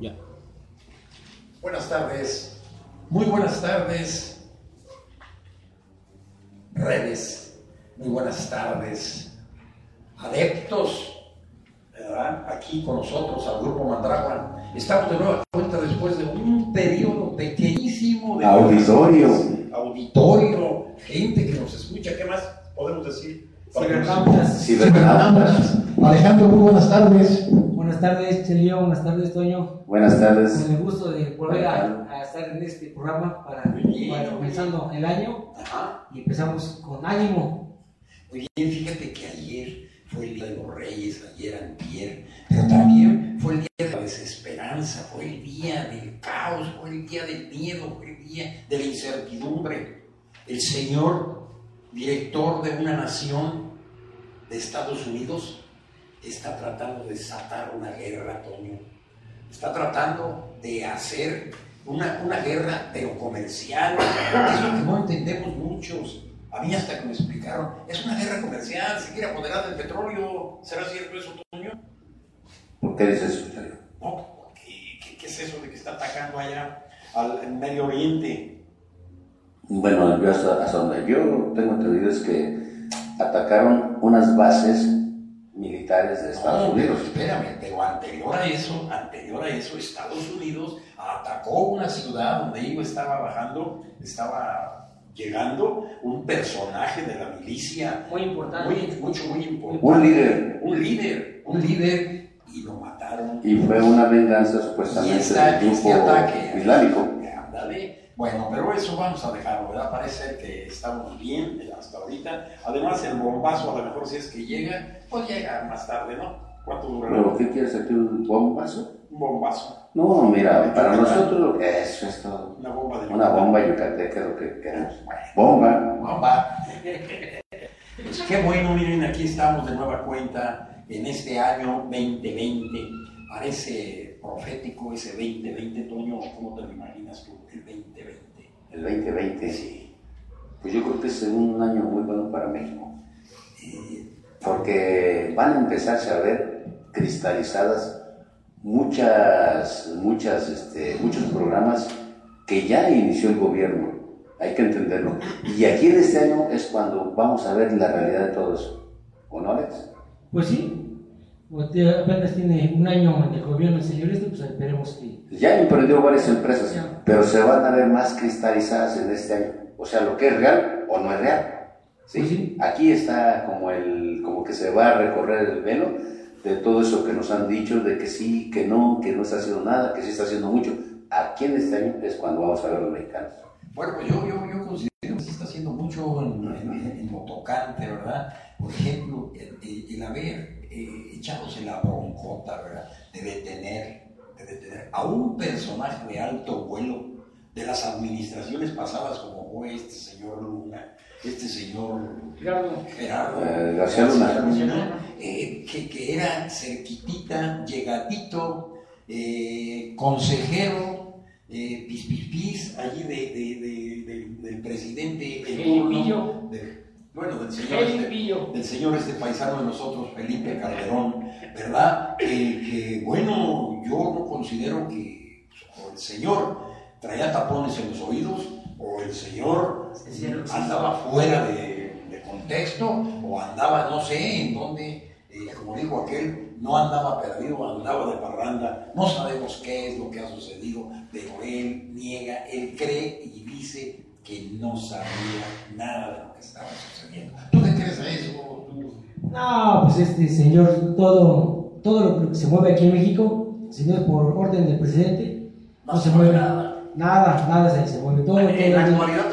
Ya. Buenas tardes, muy buenas tardes, redes, muy buenas tardes, adeptos, ¿verdad? Aquí con nosotros al Grupo Mandragua. Estamos de nueva cuenta después de un periodo pequeñísimo de Auditorio. auditorio, gente que nos escucha, ¿qué más podemos decir? Cibernautas. Cibernautas. Alejandro, muy buenas tardes. Buenas tardes, Chelio. Buenas tardes, Toño. Buenas tardes. Con el gusto de volver a, a estar en este programa para, comenzando el año Ajá. y empezamos con ánimo. Muy bien, fíjate que ayer fue el Día de los Reyes, ayer antier, pero también fue el Día de la Desesperanza, fue el Día del Caos, fue el Día del Miedo, fue el Día de la Incertidumbre. El señor director de una nación de Estados Unidos está tratando de desatar una guerra, Toño. Está tratando de hacer una, una guerra, pero comercial. Es lo que no entendemos muchos. A mí hasta que me explicaron, es una guerra comercial, se quiere apoderar del petróleo. ¿Será cierto eso, Toño? ¿Por qué dices eso? Toño? No, ¿qué, qué, qué es eso de que está atacando allá al al Medio Oriente? Bueno, yo hasta, hasta donde yo tengo entendido es que atacaron unas bases militares de Estados No, Unidos. pero espérame, pero anterior a eso, anterior a eso, Estados Unidos atacó una ciudad donde yo estaba bajando, estaba llegando un personaje de la milicia, Muy importante. muy, mucho, muy importante. Un líder. Un líder, un líder, y lo mataron. Y fue una venganza supuestamente del este grupo ataque. islámico. Ándale. Bueno, pero eso vamos a dejarlo, ¿verdad? Parece que estamos bien hasta ahorita. Además, el bombazo, a lo mejor si es que llega, pues llega más tarde, ¿no? ¿Cuánto durará? ¿Pero qué quieres aquí? ¿Un bombazo? Un bombazo, No, mira, para nosotros eso es todo. una bomba de Una bomba yucateca es lo que queremos. Bomba. Bomba. Pues qué bueno, miren, aquí estamos de nueva cuenta en este año 2020. Parece profético ese 2020, Toño, ¿cómo te lo imaginas tú, el 2020? El 2020. Pues yo creo que es un año muy bueno para México. Eh, porque van a empezarse a ver cristalizadas muchas, muchas, este, muchos programas que ya inició el gobierno, hay que entenderlo. Y aquí en este año es cuando vamos a ver la realidad de todo eso. ¿O no, Alex? Pues sí. Usted apenas tiene un año en el gobierno el señor este, pues esperemos que. Ya emprendió varias empresas, Ya. pero se van a ver más cristalizadas en este año. O sea, lo que es real o no es real. ¿sí? Pues sí. Aquí está como, el, como que se va a recorrer el velo de todo eso que nos han dicho, de que sí, que no, que no está haciendo nada, que sí está haciendo mucho. Aquí en este año es cuando vamos a ver a los mexicanos. Bueno, pues yo, yo, yo considero que se está haciendo mucho en, en, en lo tocante, ¿verdad? Por ejemplo, el, el- haber eh, echándose la broncota, ¿verdad? De detener, de detener a un personaje de alto vuelo de las administraciones pasadas, como fue este señor Luna, este señor Gerardo. Gerardo Eh, García Luna. eh, que, que era cerquitita, llegadito, eh, consejero, eh, pis pis pis, allí de, de- de- de- del presidente en Felipillo. turno, de- bueno, del señor, este, del señor este paisano de nosotros, Felipe Calderón, ¿verdad? Que, que, bueno, yo no considero que pues, o el señor traía tapones en los oídos o el señor. Andaba fuera de, de contexto o andaba, no sé, en dónde, eh, como dijo aquel, no andaba perdido, andaba de parranda, no sabemos qué es lo que ha sucedido, pero él niega, él cree y dice que no sabía nada de lo que estaba sucediendo. ¿Tú qué crees de eso? Tú? No, pues este señor, todo, todo lo que se mueve aquí en México, si no es por orden del presidente, no, se mueve nada. Nada, nada se, se mueve. Todo, En la actualidad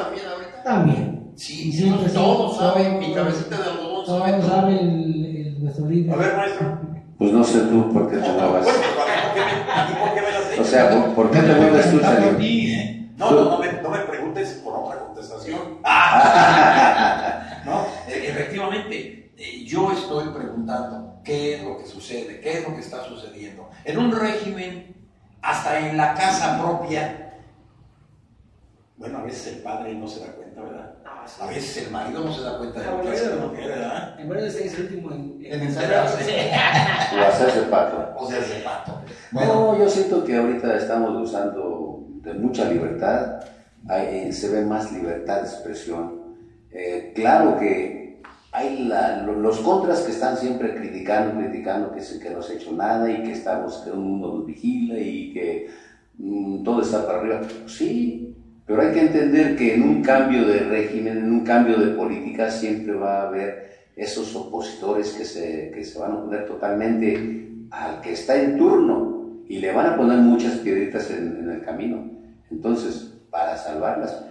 también ahorita. también. Sí, siempre todos sí, saben, mi cabecita de algodón Todo sabe todo. sabe el, el- nuestro líder. A ver, maestro. Pues no sé tú por qué te Bueno, muevas. ¿por qué me, ¿y por qué me las O sea, ¿por, por qué te mueves tú, ti, ¿eh? No, no, no me, no me preguntes por otra contestación. no, e- efectivamente, eh, yo estoy preguntando qué es lo que sucede, qué es lo que está sucediendo. En un régimen, hasta en la casa propia, Bueno, a veces el padre no se da cuenta, ¿verdad? Ah, sí. A veces el marido no se da cuenta de lo que bueno, hace la bueno. mujer, ¿verdad? En verdad es el último en, En enterarse. O hacerse pato. O sea, ese pato. No, yo siento que ahorita estamos usando de mucha libertad, hay- eh, se ve más libertad de expresión. Eh, claro que hay la- lo- los contras que están siempre criticando, criticando que, se, que no se ha hecho nada y que estamos, que uno nos vigila y que mm, todo está para arriba. Sí, pero hay que entender que en un cambio de régimen, en un cambio de política, siempre va a haber esos opositores que se, que se van a oponer totalmente al que está en turno y le van a poner muchas piedritas en, en el camino. Entonces, para salvarlas,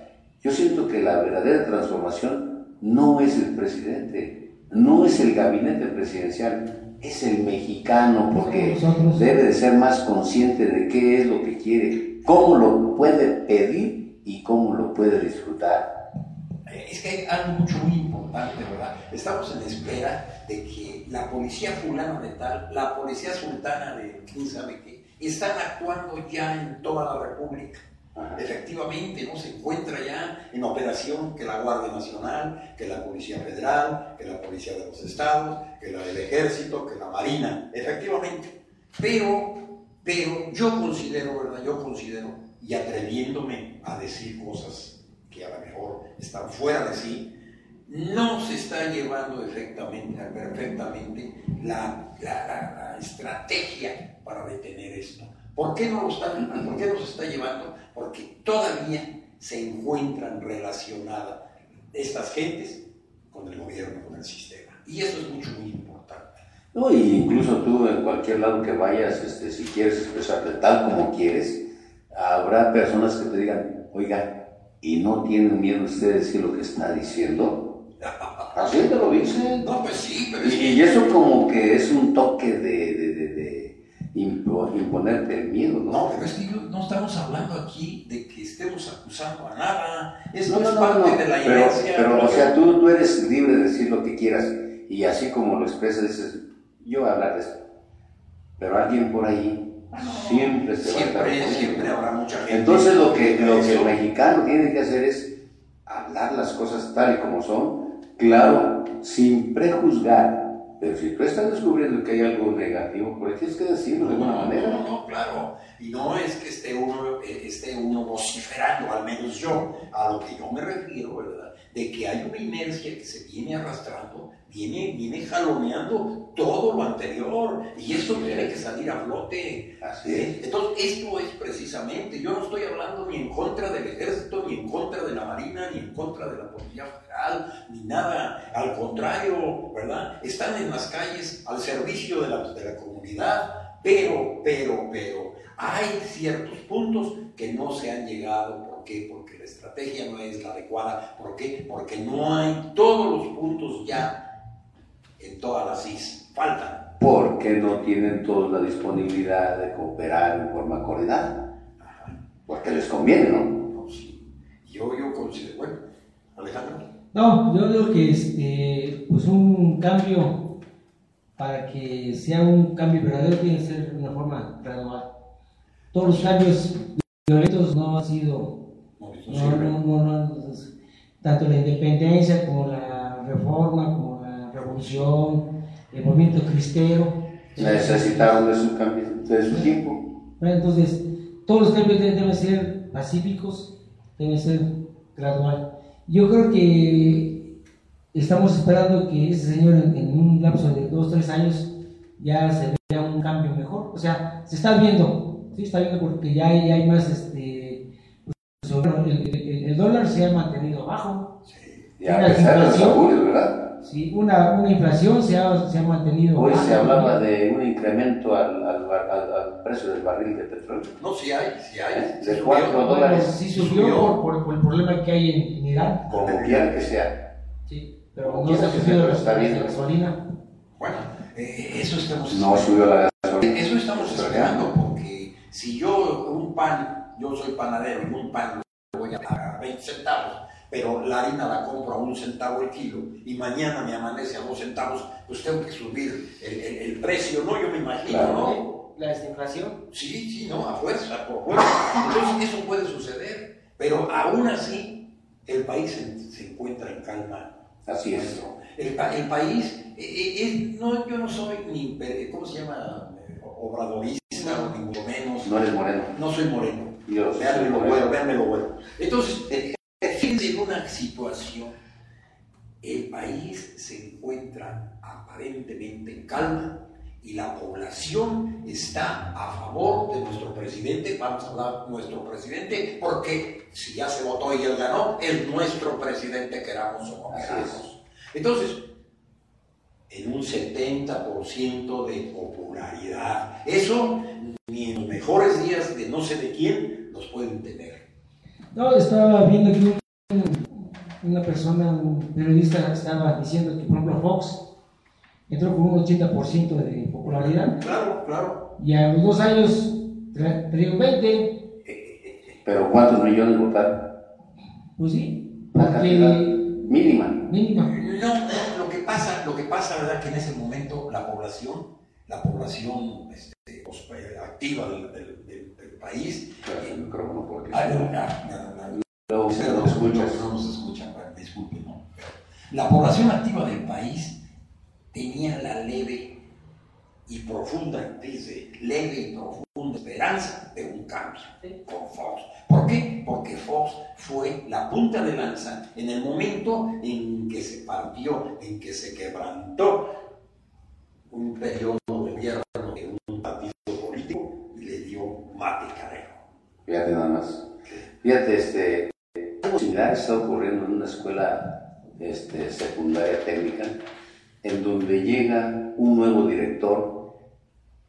yo siento que la verdadera transformación no es el presidente, no es el gabinete presidencial, es el mexicano, porque Nosotros. debe de ser más consciente de qué es lo que quiere, cómo lo puede pedir y cómo lo puede disfrutar. Eh, Es que hay algo mucho muy importante, ¿verdad? Estamos en espera de que la policía fulana de tal, la policía sultana de quién sabe qué, están actuando ya en toda la República. Ajá. Efectivamente, no se encuentra ya en operación que la Guardia Nacional, que la Policía Federal, que la Policía de los Estados, que la del Ejército, que la Marina, efectivamente. Pero, pero yo considero, ¿verdad? Yo considero, y atreviéndome a decir cosas que a lo mejor están fuera de sí, no se está llevando efectivamente, perfectamente la, la- estrategia para detener esto. ¿Por qué no lo están, por qué no está llevando? Porque todavía se encuentran relacionadas estas gentes con el gobierno, con el sistema. Y eso es mucho, muy importante. No, y incluso tú en cualquier lado que vayas, este, si quieres expresarte tal como quieres, habrá personas que te digan, oiga, ¿y no tienen miedo usted de decir lo que está diciendo? Así te lo dicen. No, pues sí, pero Y, eso como que es un toque de, de- de- de impo- imponerte el miedo, ¿no? No, pero es que yo- no estamos hablando aquí de que estemos acusando a nada. Esto No, no, es no, parte de la pero, inercia. pero, o sea, tú, tú eres libre de decir lo que quieras y así como lo expresas, dices, yo voy a hablar de esto. Pero alguien por ahí siempre se va a estar siempre, siempre habrá mucha gente. Entonces lo que, lo que el mexicano tiene que hacer es hablar las cosas tal y como son, claro, sin prejuzgar. Pero si tú estás descubriendo que hay algo negativo, pues tienes que decirlo de alguna No, manera. no, no, claro. Y no es que esté uno, eh, esté uno vociferando, al menos yo, a lo que yo me refiero, ¿verdad? De que hay una inercia que se viene arrastrando, viene, viene jaloneando todo lo anterior, y Así tiene que salir a flote. Así es. Entonces, esto es precisamente, yo no estoy hablando ni en contra del ejército, ni en contra de la marina, ni en contra de la policía federal, ni nada, al contrario, ¿verdad? Están en las calles al servicio de la, de la comunidad, pero, pero, pero, hay ciertos puntos que no se han llegado, ¿por qué? Porque la estrategia no es la adecuada, ¿por qué? Porque no hay todos los puntos ya en todas las IS, faltan. Porque no tienen todos la disponibilidad de cooperar en forma coordinada. Ajá. Porque les conviene, ¿no? No, sí. Yo, yo considero, bueno, Alejandro. No, yo creo que este, pues un cambio para que sea un cambio verdadero tiene que ser de una forma gradual. Todos los cambios violentos no han sido, No, no no, sirve. no, no, no, tanto la independencia como la reforma, como la revolución, el movimiento cristero. Necesitaron de su, cambio, de su tiempo. Entonces, todos los cambios deben, ser pacíficos, deben ser gradual. Yo creo que estamos esperando que ese señor en, en un lapso de dos, tres años ya se vea un cambio mejor. O sea, se está viendo, sí, está viendo porque ya hay, hay más, este, pues, el, el- el dólar se ha mantenido bajo, Sí. Y a pesar de los augurios, ¿verdad? Sí, una, una inflación se ha, se ha mantenido Hoy baja. se hablaba de un incremento al, al, al- al precio del barril de petróleo. No, sí hay, sí hay. De Sí cuatro subió. dólares. Sí subió por, por- por el problema que hay en, en Irán. Como quiera que sea. Sí, pero Como no se subió pero la gasolina. Bueno, eh, eso estamos No subió la gasolina. Eso estamos esperando, porque si yo un pan, yo soy panadero y un pan lo voy a pagar a 20 centavos, pero la harina la compro a un centavo el kilo y mañana me amanece a dos centavos, pues tengo que subir el, el- el precio, ¿no? Yo me imagino, Claro. ¿no? La desinflación. Sí, sí, no, a fuerza, por fuerza. Entonces eso puede suceder. Pero aún así, el país se, se encuentra en calma. Así es. El, el país, eh, eh, es- no, yo no soy ni, eh, ¿cómo se llama? Eh, Obradorista, ni mucho menos. No eres moreno. No soy moreno. Yo Véanme lo bueno, véanme lo bueno. Entonces, eh, en una situación. El país se encuentra aparentemente en calma y la población está a favor de nuestro presidente. Vamos a hablar de nuestro presidente porque si ya se votó y él ganó, es nuestro presidente, queramos o no queramos. Entonces, en un 70% de popularidad. Eso ni en los mejores días de no sé de quién los pueden tener. No, estaba viendo que un- una persona, un periodista, estaba diciendo que, por ejemplo, Fox entró con un 80% de popularidad Claro, claro. y a los dos años tra- traía un 20%. Pero ¿cuántos millones votaron? Pues sí, La cantidad porque mínima. mínima. No, no, lo que pasa, lo que pasa, ¿verdad? Que en ese momento la población, la población este, pues, eh, activa del, del- del- del país, el micrófono porque No, Pero nos escuchan, disculpen, ¿no? La población activa del país tenía la leve y profunda, dice, leve y profunda esperanza de un cambio con Fox. ¿Por qué? Porque Fox fue la punta de lanza en el momento en que se partió, en que se quebrantó un periodo de gobierno de un partido político y le dio mate carejo. Fíjate nada más. Fíjate, este, similar está ocurriendo en una escuela este, secundaria técnica, en donde llega un nuevo director,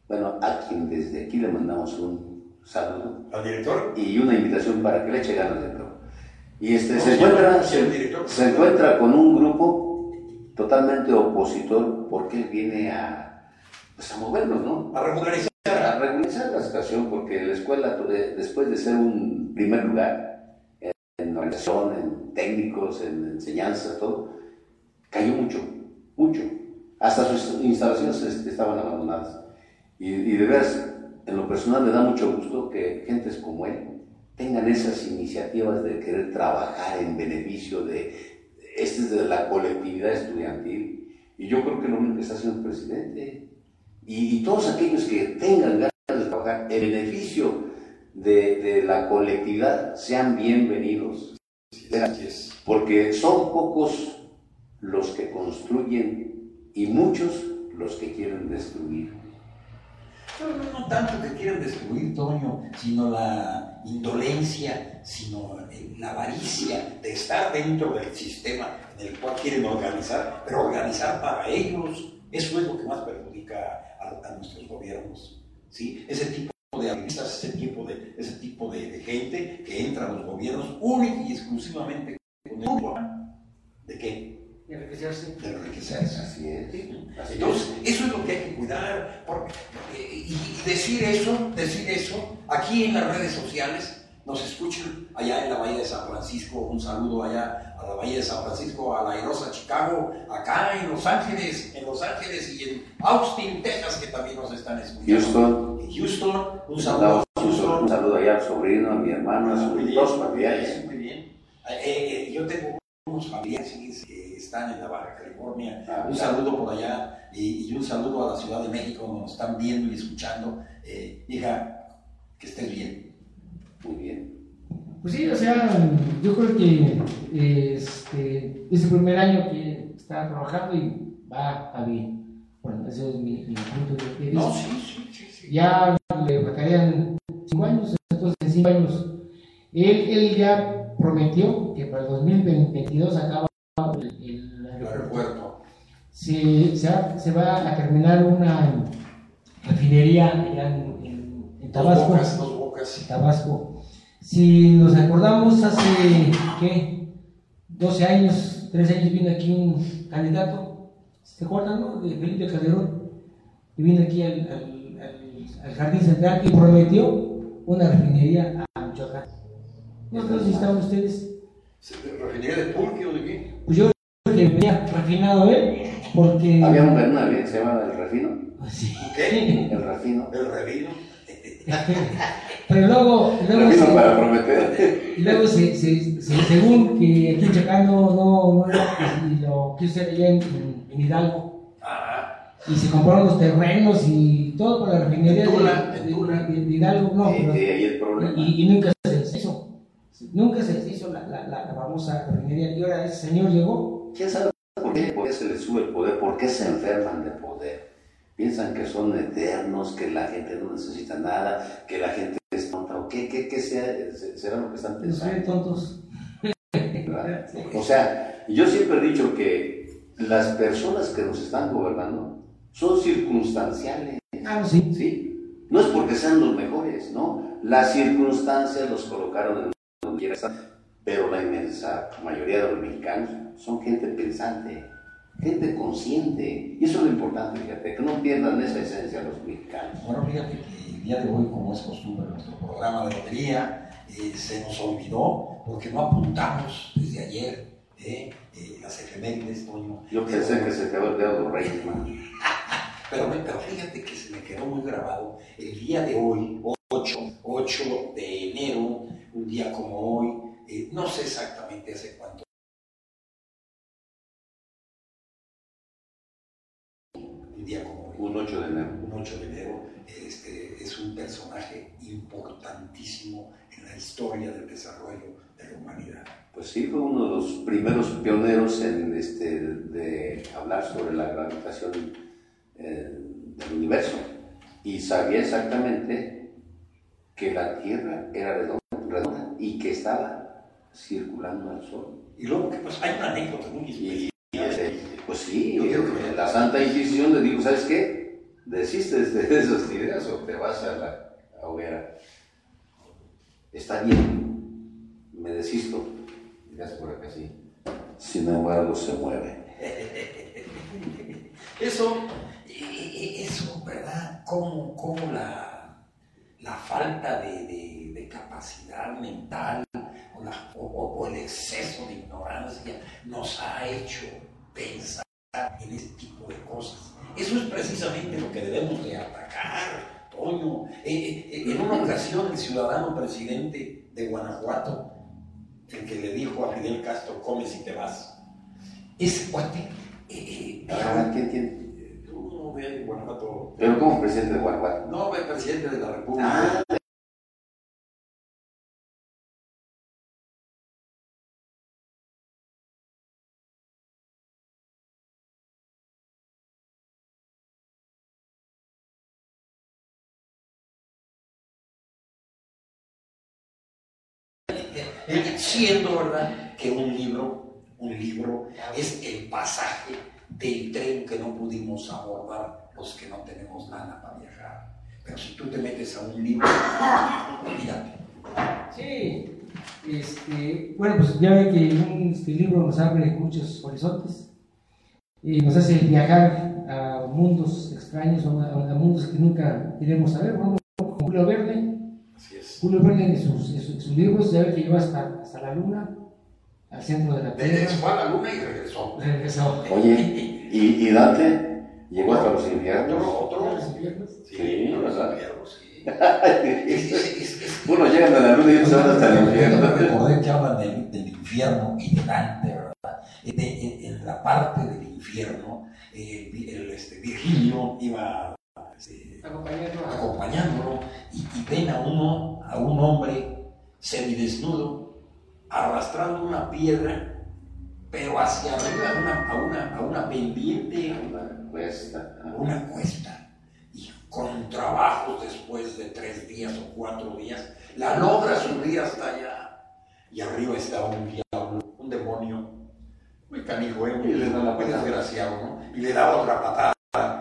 bueno, a quien desde aquí le mandamos un saludo ¿Al director? y una invitación para que le eche ganas de todo. Y este, ¿Cómo se, se encuentra, director. se encuentra con un grupo totalmente opositor porque él viene a, pues, a movernos, ¿no? A regularizar. a regularizar la situación porque la escuela, eh, después de ser un primer lugar en, organización, en técnicos, en enseñanza, todo, cayó mucho, mucho. Hasta sus instalaciones este, estaban abandonadas. Y, y de veras, en lo personal me da mucho gusto que gentes como él tengan esas iniciativas de querer trabajar en beneficio de, este es de la colectividad estudiantil. Y yo creo que lo mismo que está haciendo el presidente. Y, y todos aquellos que tengan ganas de trabajar en beneficio de, de la colectividad sean bienvenidos. Porque son pocos los que construyen y muchos los que quieren destruir. No, no, tanto que quieran destruir, Toño, sino la indolencia, sino la avaricia de estar dentro del sistema en el cual quieren organizar, pero organizar para ellos. Eso es lo que más perjudica a, a nuestros gobiernos. ¿sí? Ese tipo de ese tipo ese tipo de, de gente que entra a los gobiernos única y exclusivamente con el grupo. ¿De qué? de enriquecerse. De enriquecerse. Así es. Así Entonces, eso es lo que hay que cuidar. porque- eh, y, y decir eso, decir eso, aquí en las redes sociales, nos escuchan allá en la Bahía de San Francisco, un saludo allá a la Bahía de San Francisco, a la airosa Chicago, acá en Los Ángeles, en LosÁngeles y en Austin, Texas, que también nos están escuchando. Houston, Houston, un saludo Houston. un saludo allá al sobrino, a mi hermano, a sus dos familiares. muy bien. Eh, eh, yo tengo unos familiares que están en la Baja California. Ah, un claro. saludo por allá y, y un saludo a la Ciudad de México, donde nos están viendo y escuchando. Eh, hija, que estés bien. Muy bien. Pues sí, o sea, yo creo que este, es el primer año que está trabajando y va a bien. Bueno, ese es mi, mi punto de vista. No, sí. sí. Ya le faltarían cinco años, entonces en cinco años. Él, él ya prometió que para el 2022 acaba el, el El aeropuerto. Se, se, va, se va a terminar una refinería allá en, en- en Dos Tabasco. bocas, dos bocas. Tabasco. Si nos acordamos, hace, ¿qué? 12 años, 13 años vino aquí un candidato, ¿se acuerdan, no? De Felipe Calderón, que vino aquí al, al- al- Jardín Central y prometió una refinería a Michoacán. No sé si estaban ustedes. ¿Refinería de pulque o de qué? Pues yo creo que venía refinado él, porque... Había un una que se llama El Refino. Sí. ¿Qué? El Refino. El revino. Pero luego, luego se- para prometer. y luego se, se- se- según que aquí en Chacán no, no, no era, y lo quiso hacer allá en, en- en Hidalgo, Ah, y se compraron los terrenos y todo para la refinería Tula, de, en de- Tula. de- de Hidalgo, no, Y el nunca se deshizo, nunca se deshizo la, la, la, la famosa refinería, y ahora ese señor llegó, ¿Quién sabe por qué, por qué se les sube el poder? ¿Por qué se enferman de poder? Piensan que son eternos, que la gente no necesita nada, que la gente es tonta. ¿O qué, qué, qué sea, será lo que están pensando? bien tontos. ¿verdad? O sea, yo siempre he dicho que las personas que nos están gobernando son circunstanciales. Ah, sí. ¿sí? No es porque sean los mejores, ¿no? Las circunstancias los colocaron en donde quiera estar, pero la inmensa mayoría de los mexicanos son gente pensante, gente consciente, y eso es lo importante, fíjate, que no pierdan esa esencia los mexicanos. Bueno, fíjate que el día de hoy, como es costumbre nuestro programa de lotería, eh, se nos olvidó porque no apuntamos desde ayer eh, eh, las efemérides, Toño. Yo Pero- pensé que se quedó el dedo de rey. Pero, pero fíjate que se me quedó muy grabado el día de hoy, 8, 8 de enero, un día como hoy, eh, no sé exactamente hace cuánto. Un día como hoy, Un 8 de enero. un 8 de enero, este, es un personaje importantísimo en la historia del desarrollo de la humanidad. Pues sí, fue uno de los primeros pioneros en este, de hablar sobre la gravitación eh, del universo. Y sabía exactamente que la Tierra era redonda, redonda y que estaba circulando al Sol. Y luego, ¿qué pasó? Hay una anécdota muy Y, ese- pues sí, la Santa Inquisición le dijo, ¿sabes qué? Desistes de esas ideas o te vas a la hoguera. Está bien, me desisto. Dirás por acá sí. Sin embargo, se mueve. Eso, eh, eh, eso, ¿verdad? Cómo, cómo la, la falta de, de- capacidad mental o, la- el exceso de ignorancia nos ha hecho pensar en ese tipo de cosas. Eso es precisamente lo que debemos de atacar, Toño. Eh, eh, en una ocasión el ciudadano presidente de Guanajuato, el que le dijo a Fidel Castro, come si te vas, ese cuate... eh, eh, Ah, ¿quién, quién? eh, Guanajuato. Pero como presidente de Guanajuato. No, el presidente de la República. Ah, Siendo verdad que un libro, un libro es el pasaje del tren que no pudimos abordar los que no tenemos lana para viajar. Pero si tú te metes a un libro, olvídate. Sí, este, bueno, pues ya ve que un este libro nos abre muchos horizontes y nos hace viajar a mundos extraños, a, a mundos que nunca iremos a ver. Bueno, Julio Verne, Así es. Julio Verne en sus, en sus- en sus libros ya ve que lleva hasta, hasta la luna, al centro de la Tierra. fue a la luna y regresó. Regresó. Oye, ¿y, y Dante llegó hasta los infiernos? Otro, otro. Sí, los sí. Es- es- es- es- Bueno, llegan a la luna y ellos se van hasta el infierno. Recordé que hablan del, del infierno y de Dante, ¿verdad? En, en- en la parte del infierno, eh, el, este, Virgilio iba este, Acompañando a- acompañándolo y, y ven a uno, a un hombre semidesnudo, arrastrando una piedra, pero hacia arriba, a una, a una, a una pendiente, a una cuesta. una cuesta y con trabajos después de tres días o cuatro días, la logra subir hasta allá. Y arriba está un diablo, un demonio, muy canijo, ¿eh? muy, Y le da la muy desgraciado, ¿no? Y le da otra patada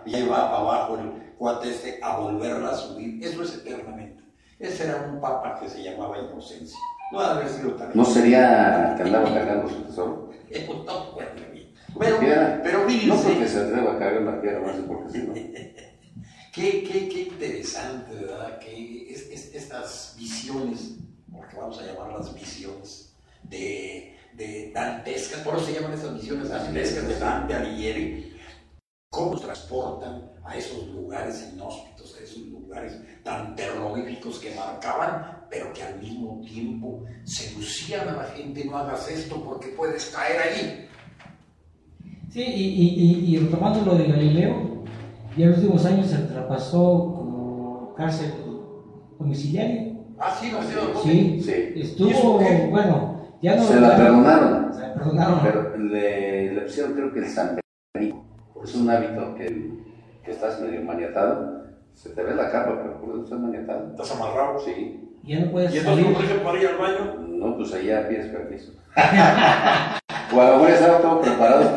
y ahí va para abajo el cuate este a volverla a subir. Eso es eternamente. Ese era un papa que se llamaba Inocencia. No ha de haber sido tan ¿No sería que andaba cargando su tesoro? No, bueno, pero, pero No fíjense, porque se atreva a cargar la piedra, no sé por qué sí, ¿no? Qué, qué, qué interesante, ¿verdad? Que es, es- estas visiones, porque vamos a llamarlas visiones, de, de dantescas, por eso se llaman esas visiones dantescas de Dante Alighieri, cómo transportan a esos lugares inhóspitos, a esos lugares tan terroríficos que marcaban, pero que al mismo tiempo seducían a la gente, no hagas esto porque puedes caer allí. Sí, y, y, y retomando lo de Galileo, ya en los últimos años se traspasó como cárcel domiciliaria. Ah, sí, no, sí, Sí. Estuvo, bueno, ya no. Se la perdonaron. Se la perdonaron. Pero le, le pusieron creo que el San Benito. Es un hábito que, que estás medio maniatado. Se te ve la capa, pero por eso estás maniatado. ¿Estás amarrado? Sí. Ya no puedes ¿Y entonces salir. no dejan para ir al baño? No, pues allá pides permiso. o a lo mejor estaba todo preparado.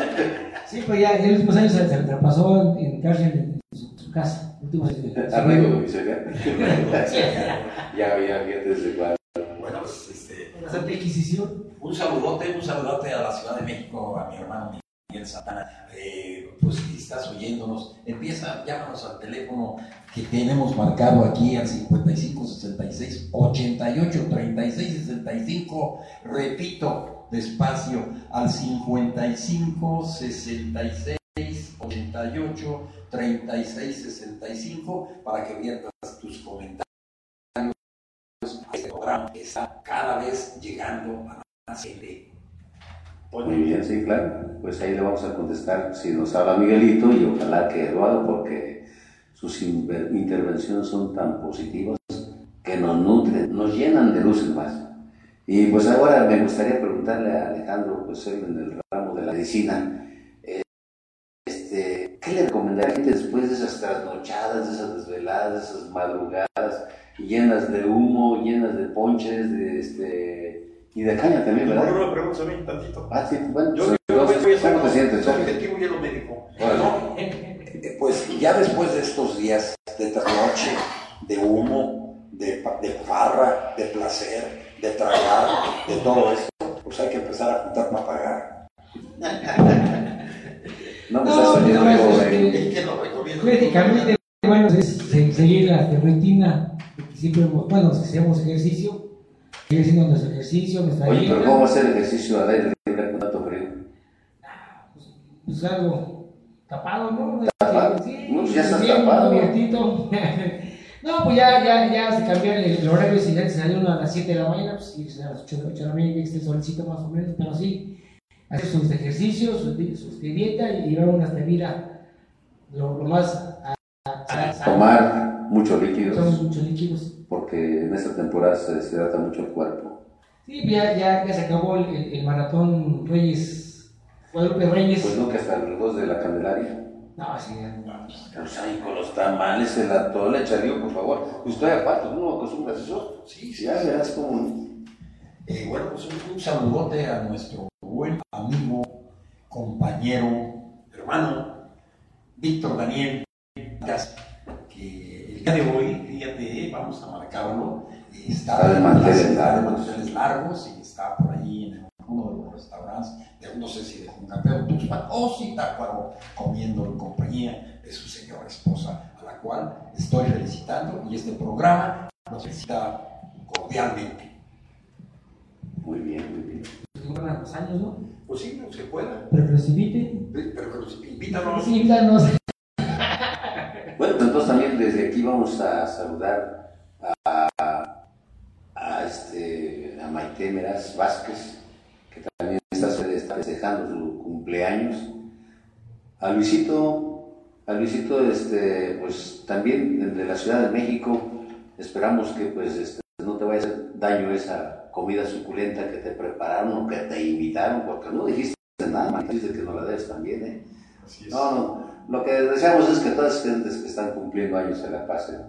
Sí, pero ya, ya en los últimos años se, se traspasó en, en cárcel en su, su casa. Últimos años. Amigo domiciliario. ya había fíjate desde cuándo. Bueno, pues este, Inquisición. un saludote, un saludote a la Ciudad de México, a mi hermano Miguel Santana. Eh, pues si estás oyéndonos, empieza, llámanos al teléfono que tenemos marcado aquí al 55 66 88 36 65. Repito, despacio, al 55 66 88 36 65 para que viertas tus comentarios este programa que está cada vez llegando a más gente. Muy bien, sí, claro. Pues ahí le vamos a contestar si nos habla Miguelito y ojalá que Eduardo, porque sus intervenciones son tan positivas que nos nutren, nos llenan de luces más. Y pues ahora me gustaría preguntarle a Alejandro, pues él en el ramo de la medicina, este, ¿qué le recomendaría después de esas trasnochadas, de esas desveladas, de esas madrugadas llenas de humo, llenas de ponches, de este, y de caña también, ¿Por qué ¿verdad? no me preguntas a mí tantito? Ah, sí, bueno, Yo, yo voy, a hacer ¿cómo te sientes? el objetivo y el médico. Órale. ¿no? Eh, Pues ya después de estos días de trasnoche, de humo, de, de farra, de placer, de tragar, de todo esto, pues hay que empezar a juntar para pagar. No, pues No, eso yo no, es que- ¿Y qué lo recomiendo? Médicamente, bueno, es se- seguir la porque Siempre, hemos- bueno, que hacemos ejercicio, seguir haciendo nuestro ejercicio, nuestra Oye, dieta. pero ¿cómo hacer ejercicio al aire libre con tanto frío? Pues algo tapado, ¿no? ¿Tapado? Sí, No, pues ya estás bien tapado. abiertito. no, pues ya, ya, ya se cambió el, el horario. Si antes salía uno a las 7 de la mañana, pues sí, a las 8, de la mañana, que esté solcito más o menos, pero sí, hacer sus ejercicios, su, di- su dieta y llevar una vida lo, lo más a, a- a- Tomar muchos líquidos, Son muchos líquidos. porque en esta temporada se deshidrata mucho el cuerpo. Sí, ya, ya, ya se acabó el, el- el maratón Reyes, Guadalupe Reyes. Pues no, que hasta los dos de la Candelaria. No, sí, ya. Pues ahí con los tamales, el atole, charío, por favor. Usted aparte, ¿no acostumbras eso? Sí, sí, Ya sí. verás como... Eh, bueno, pues un, un saludote a nuestro buen amigo, compañero, hermano, Víctor Daniel, que el día de hoy, fíjate, vamos a marcarlo, eh, está, Está de manteles está de largos. y está por ahí en uno de los restaurantes, de, no sé si de Juncapé o Tuxpan, o si Tácuaro, comiendo en compañía de su señora esposa, a la cual estoy felicitando y este programa nos felicita cordialmente. Muy bien, muy bien. A los años, ¿no? Pues sí, no se pueda. Pero que los inviten. Pero que los invítanos. Sí, invítanos. Bueno, pues entonces también desde aquí vamos a saludar a, a, este, a Maite Meraz Vázquez, que también está, está festejando su cumpleaños. A Luisito, a Luisito este, pues también de la Ciudad de México, esperamos que pues este, no te vaya a hacer daño esa comida suculenta que te prepararon o que te invitaron, porque no dijiste nada, dijiste que no la debes también, ¿eh? Así es. No, no. Lo que deseamos es que todas las gentes que están cumpliendo años se la pasen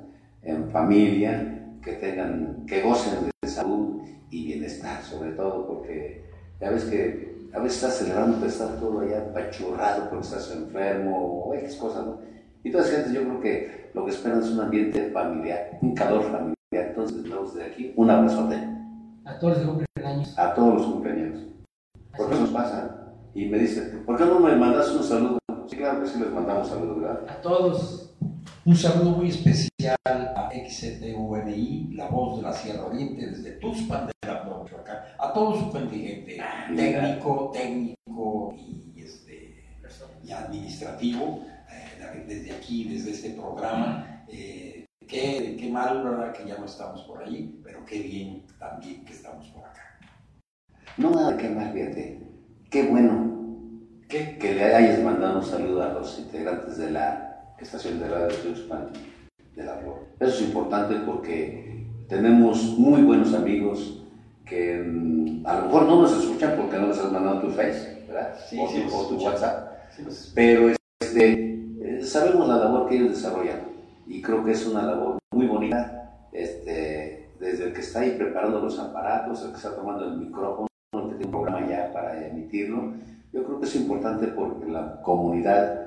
en familia, que tengan, que gocen de salud y bienestar, sobre todo, porque ya ves que a veces estás celebrando, pero estás todo allá apachurrado porque estás enfermo o X cosas, ¿no? Y todas las gentes yo creo que lo que esperan es un ambiente familiar, un calor familiar. Entonces, damos de aquí un abrazote A todos los que cumplen años. a todos los compañeros. Porque eso nos pasa. Y me dicen, ¿por qué no me mandas un saludo? Sí, claro que sí les mandamos saludos, ¿verdad? A todos. Un saludo muy especial a XTUMI, la voz de la Sierra Oriente, desde Tuxpan de la Michoacán, a todo su contingente, técnico, técnico y, este, y administrativo, eh, desde aquí, desde programa. Eh, qué, qué mal, ¿verdad? Que ya no estamos por ahí, pero qué bien también que estamos por acá. No nada que mal, fíjate. Qué bueno ¿Qué? que le hayas mandado un saludo a los integrantes de la estación de radio Tuxpan de la Flor. Eso es importante porque tenemos muy buenos amigos que mm, a lo mejor no nos escuchan porque no les has mandado tu Face, ¿verdad? Sí, o, sí, tu, o tu. WhatsApp. Sí, Pero este, eh, sabemos la labor que ellos desarrollan y creo que es una labor muy bonita. Este, desde el que está ahí preparando los aparatos, el que está tomando el micrófono, el que tiene un programa ya para emitirlo, yo creo que es importante porque la comunidad,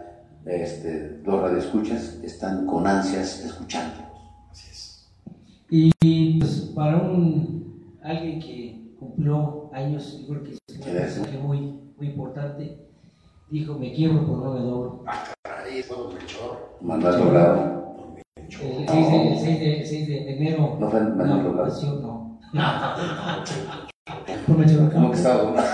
este, los radioescuchas, están con ansias escuchándolos. así es. Y pues para un alguien que cumplió años, yo creo que es un mensaje muy, muy importante. Dijo, me quiebro, pero no me doblo. Ah, caray, fue don Melchor. Manuel Doblado, Don Melchor. El 6 de, el 6 de, el 6 de enero. ¿no fue Manuel No, Doblado? nació, no. Fue Melchor ¿Cómo que estaba doblado?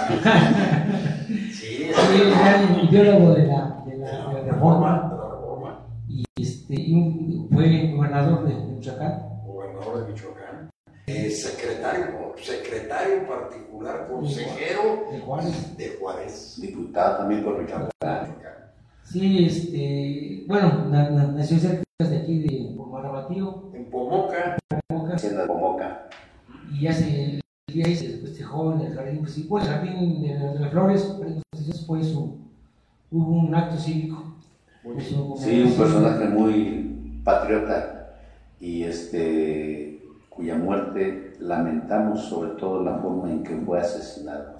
Era ideólogo de la, de la, de la reforma, y, este, y un- fue gobernador de, Michoacán. gobernador de Michoacán, eh, secretario, secretario particular, consejero de Juárez. de Juárez. Diputado también por Michoacán. Michoacán. Sí, este, bueno, na- na- nació cerca de aquí de por Marabatío, En Pomoca, Boca, Hacienda Pomoca. y hace el día se festejó en el jardín municipal, el jardín de, de las flores, fue su, hubo un acto cívico. Sí, un personaje muy patriota y este cuya muerte lamentamos sobre todo la forma en que fue asesinado.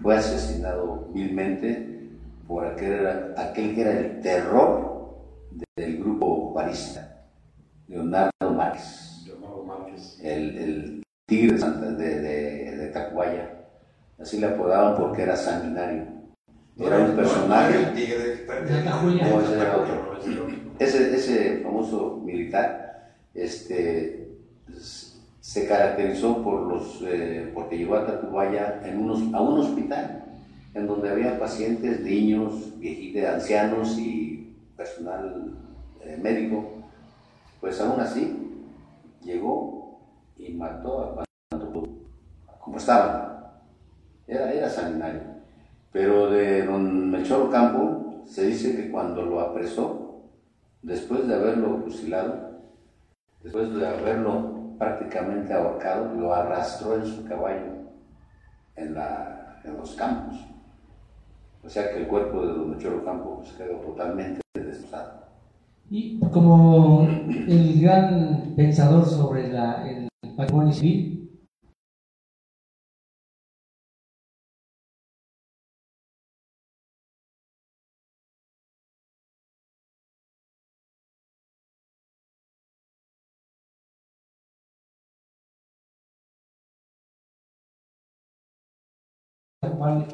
Fue asesinado vilmente por aquel, aquel que era el terror del grupo parista, Leonardo Márquez, Leonardo Márquez. el, el tigre de, de, de, de Tacubaya. Así le apodaban porque era sanguinario. Era un personaje. El tigre. No, ese era otro. No, ese famoso militar este, se caracterizó por los, eh, porque llegó a Tacubaya en unos, a un hospital en donde había pacientes, niños, viejitos, ancianos y personal eh, médico. Pues aún así llegó y mató a cuanto como estaban. Era, era sanguinario. Pero de don Melchor Ocampo se dice que cuando lo apresó, después de haberlo fusilado, después de haberlo prácticamente ahorcado, lo arrastró en su caballo en, los campos. O sea que el cuerpo de don Melchor Ocampo pues, quedó totalmente destrozado. Y como el gran pensador sobre la, el patrimonio civil, la cual,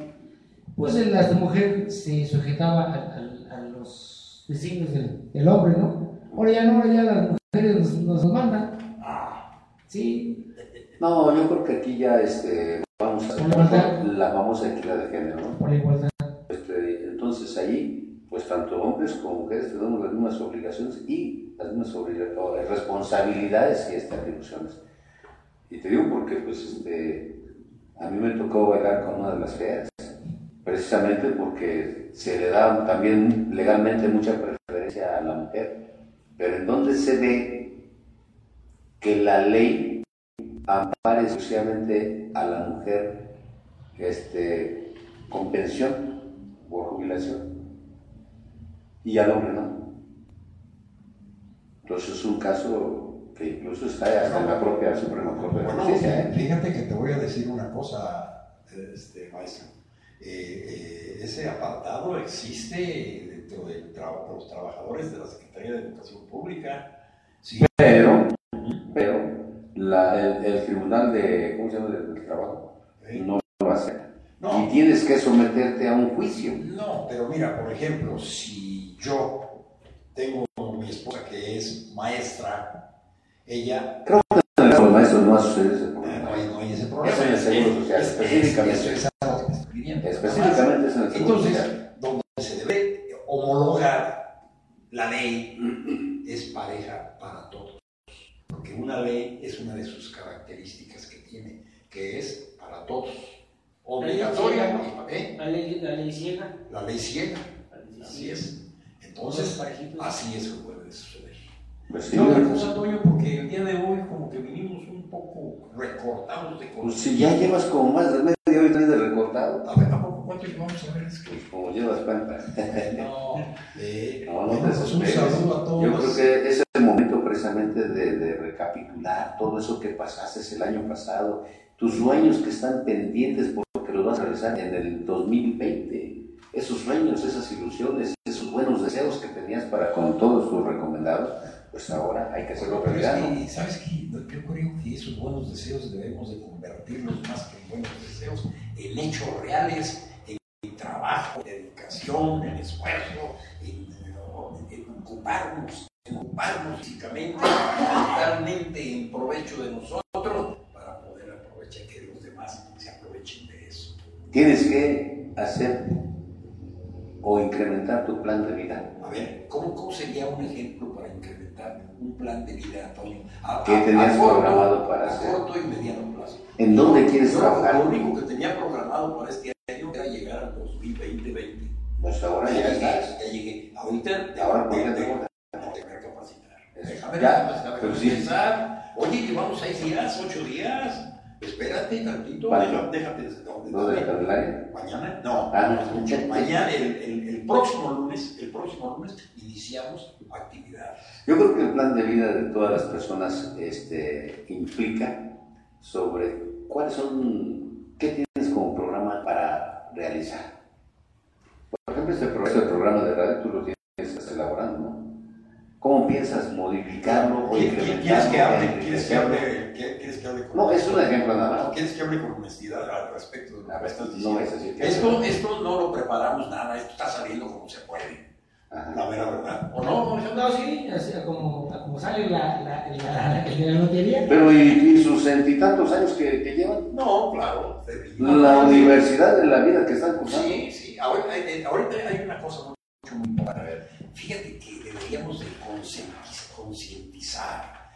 pues la mujer se sujetaba a, a- a los designios del, del hombre, ¿no? Ahora ya no, ahora ya las mujeres nos, nos mandan. Sí, No, yo creo que aquí ya este, vamos a la la famosa equidad de género, ¿no? por la igualdad. Este, entonces allí, pues tanto hombres como mujeres tenemos las mismas obligaciones y las mismas obliga- o, eh, responsabilidades y este, atribuciones. Y te digo porque pues este, a mí me tocó bailar con una de las feas, precisamente porque se le da también legalmente mucha preferencia a la mujer, pero en donde se ve que la ley ampara exclusivamente a la mujer este, con pensión por jubilación y al hombre no. Entonces es un caso que incluso está hasta en la propia Suprema Corte de Bueno, Justicia. ¿eh? fíjate que te voy a decir una cosa, este, maestro. Eh, eh, ese apartado existe dentro de los trabajadores de la Secretaría de Educación Pública. Sí, Pero, pero la- el, el Tribunal de, ¿cómo se llama? del, Trabajo ¿eh? no lo acepta. No. Y tienes que someterte a un juicio. No, pero mira, por ejemplo, si yo tengo mi esposa que es maestra, ella. Creo que con los maestros no ha sucedido ese problema. Ah, no hay, no hay ese problema. Eso en el seguro social, es, específicamente. Eso es. Específicamente es en el seguro Entonces, donde se debe homologar la ley es pareja para todos. Porque una ley es una de sus características que tiene, que es para todos. Obligatoria. La ley, ¿eh? ciega. La ley ciega. La ley ciega. Así es. Entonces, así es como debe suceder. Yo otra pues, cosa, Toño, porque el día de hoy como que vinimos un poco recortados de pues cosas. si ya llevas como más de media hora de recortado, A ver, ¿a poco cuánto llevamos a ver? Es que... pues como llevas cuenta. No, eh, No, no bueno, te pues un saludo a todos. Yo creo que es el momento precisamente de, de recapitular todo eso que pasaste el año pasado, tus sueños que están pendientes porque los vas a realizar en el 2020, esos sueños, esas ilusiones, esos buenos deseos que tenías para con todos tus recomendados, pues ahora hay que hacerlo realidad. ¿no? que, ¿sabes qué? Yo creo que esos buenos deseos debemos de convertirlos más que en buenos deseos en hechos reales, en trabajo, en dedicación, en esfuerzo, en, en ocuparnos, en ocuparnos físicamente, mentalmente, en provecho de nosotros, para poder aprovechar que los demás se aprovechen de eso. Tienes que hacer o incrementar tu plan de vida. A ver, ¿cómo, cómo sería un ejemplo para incrementar un plan de vida, Antonio? A, ¿Qué tenías corto- programado para a hacer? corto y mediano plazo. ¿En dónde quieres Yo trabajar? Lo único que tenía programado para este año era llegar al 2020-2020. Pues ahora Ya ya estás. ya llegué. Ahorita Ahora, ¿por te- qué te- no? no te voy a capacitar. Eso. Déjame, pero sí. pensar. Oye, llevamos seis días, ocho días. Espérate tantito. Déjame, déjame. ¿No calendario? Mañana, no, Ah, no, mañana, el, el- el próximo lunes, el próximo lunes iniciamos actividad. Yo creo que el plan de vida de todas las personas este, implica sobre cuáles son, qué tienes como programa para realizar. Por ejemplo, este, pro- este programa de radio tú lo tienes elaborando, ¿no? ¿Cómo piensas modificarlo o ¿Qui- qui- incrementarlo? ¿Quieres que hable? ¿Quieres que hable? ¿Qué- ¿Quieres que hable con No, es un ejemplo nada No, más. ¿Quieres que hable con honestidad al respecto de lo que estás no diciendo? es así Esto, esto no lo preparamos nada, esto está saliendo como se puede. La mera verdad. ¿O no? Alejandro? No, sí, así como, como sale la, la, la, el de la lotería. Pero ¿y, y sus veintitantos años que, que llevan? No, claro. La universidad de la vida que están cursando. Sí, sí. Ahorita, eh, ahorita hay una cosa mucho, muy importante. Fíjate que deberíamos de concientiz- concientizar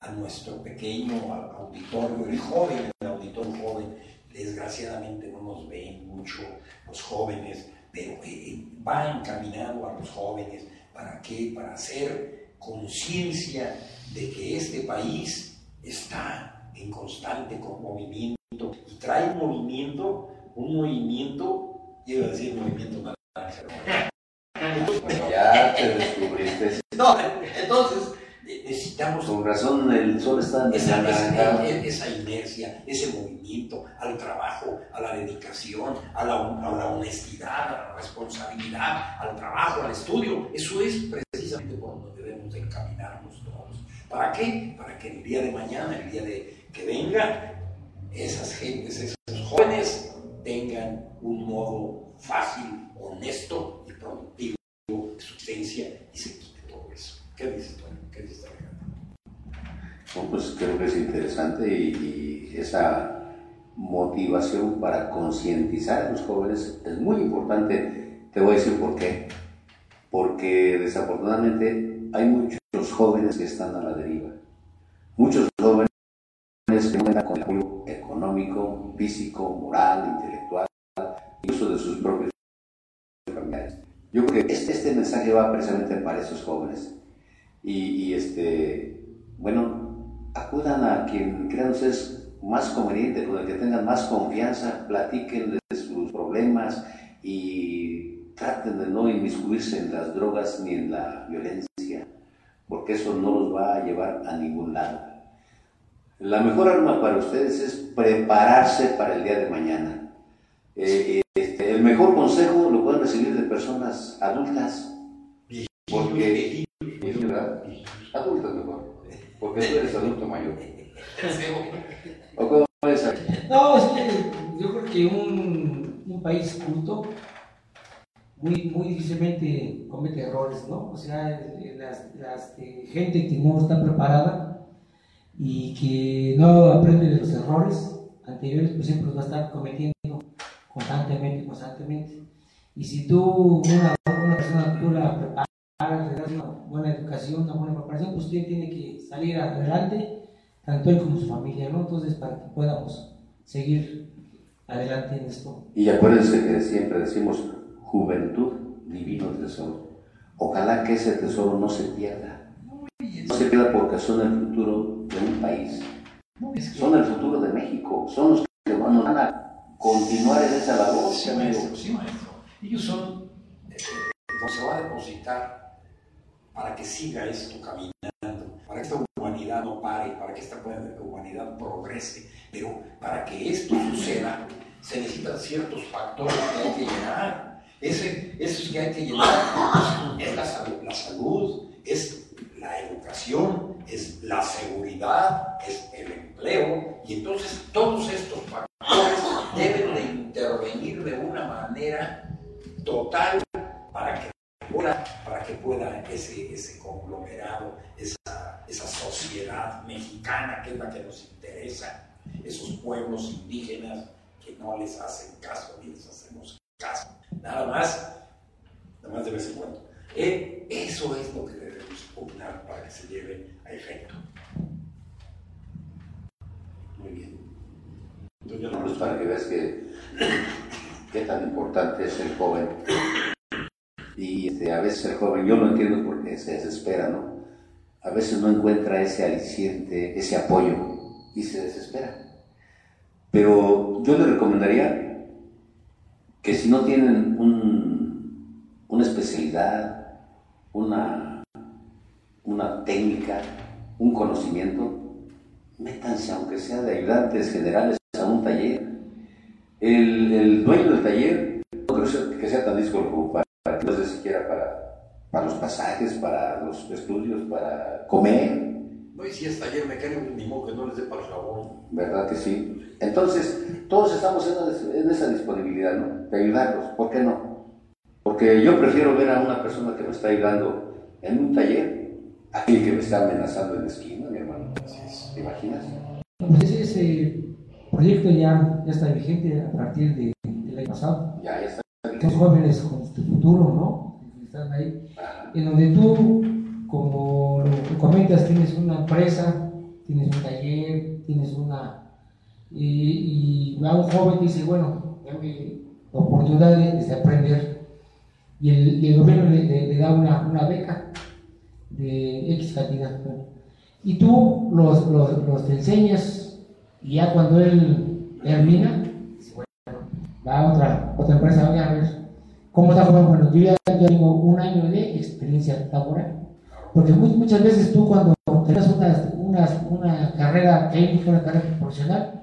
a, nuestro pequeño auditorio, el joven, el auditorio joven. Desgraciadamente no nos ven mucho los jóvenes, pero eh, va encaminado a los jóvenes. ¿Para qué? Para hacer conciencia de que este país está en constante con- movimiento y trae un movimiento, un movimiento, iba a decir movimiento naranja. Ya te descubriste. No, entonces necesitamos Con razón el sol está en esa, anaranjado. esa, esa inercia, ese movimiento al trabajo, a la dedicación, a la, a la honestidad, a la responsabilidad, al trabajo, al estudio. Eso es precisamente por donde debemos de encaminarnos todos. ¿Para qué? Para que el día de mañana, el día de que venga, esas gentes, esos jóvenes tengan un modo fácil, honesto y productivo de subsistencia y se quite todo eso. ¿Qué dices, Toño? Pues creo que es interesante y, esa motivación para concientizar a los jóvenes es muy importante. Te voy a decir por qué. Porque desafortunadamente hay muchos jóvenes que están a la deriva. Muchos jóvenes que cuentan con el apoyo económico, físico, moral, intelectual, incluso de sus propios familiares. Yo creo que este, este mensaje va precisamente para esos jóvenes. Y, este, bueno, acudan a quien crean ustedes más conveniente, con el que tengan más confianza, platiquen de sus problemas y traten de no inmiscuirse en las drogas ni en la violencia, porque eso no los va a llevar a ningún lado. La mejor arma para ustedes es prepararse para el día de mañana. Eh, este, el mejor consejo lo pueden recibir de personas adultas, porque ¿verdad? adultas mejor, porque tú eres adulto mayor. ¿O cómo es? No, es que yo creo que un, un país culto muy, muy difícilmente comete errores, ¿no? O sea, las, las, eh, gente que no está preparada y que no aprende de los errores anteriores, pues siempre los va a estar cometiendo constantemente, constantemente. Y si tú, una, una persona, tú la preparas, le das una buena educación, una buena preparación, pues usted tiene que salir adelante tanto él como su familia, ¿no? Entonces, para que podamos seguir adelante en esto. Y acuérdense que siempre decimos juventud, divino tesoro. Ojalá que ese tesoro no se pierda. No se pierda porque son el futuro de un país. Son el futuro de México. Son los que van a continuar en esa labor. Sí, maestro, sí, maestro. Ellos son, eh, se va a depositar para que siga esto caminando, para que esta humanidad no pare, para que esta humanidad progrese. Pero para que esto suceda, se necesitan ciertos factores que hay que llenar. Ese, esos que hay que llenar es la salud, la salud, es la educación, es la seguridad, es el empleo. Y entonces todos estos factores deben de intervenir de una manera total para que pueda, para que pueda ese, conglomerado, esa, sociedad mexicana que es la que nos interesa, esos pueblos indígenas que no les hacen caso ni les hacemos caso. Nada más, nada más de vez en cuando. Eso es lo que debemos opinar para que se lleve a efecto. Muy bien. Entonces, para que veas que qué tan importante es el joven. Y este, a veces el joven, yo lo entiendo porque se desespera, ¿no? A veces no encuentra ese aliciente, ese apoyo y se desespera. Pero yo le recomendaría que si no tienen un, una especialidad, una, una técnica, un conocimiento, métanse, aunque sea de ayudantes generales, a un taller. El, el dueño del taller, no creo que sea tan disco como para, para no sé siquiera para, para los pasajes, para los estudios, para comer. No, y si es taller mecánico, ni modo que no les dé para el jabón. ¿Verdad que sí? Entonces, todos estamos en, en esa disponibilidad, ¿no? De ayudarlos, ¿por qué no? Porque yo prefiero ver a una persona que me está ayudando en un taller a aquel que me está amenazando en la esquina, mi hermano. ¿Te imaginas? Pues ese proyecto ya, ya está vigente a partir de, del año pasado. Ya. Los jóvenes con este futuro, ¿no? Están ahí. En donde tú, como lo comentas, tienes una empresa, tienes un taller, tienes una. Y, y un joven dice, bueno, dame oportunidad de, de aprender. Y el, gobierno le, da una, una, beca de X cantidad. Y tú los, los, los te enseñas, y ya cuando él termina, va a otra, otra empresa, oye, a ver, ¿cómo está? Bueno, yo ya, ya tengo un año de experiencia laboral. Porque muy, muchas veces tú cuando tienes una, una, una carrera técnica, una carrera profesional,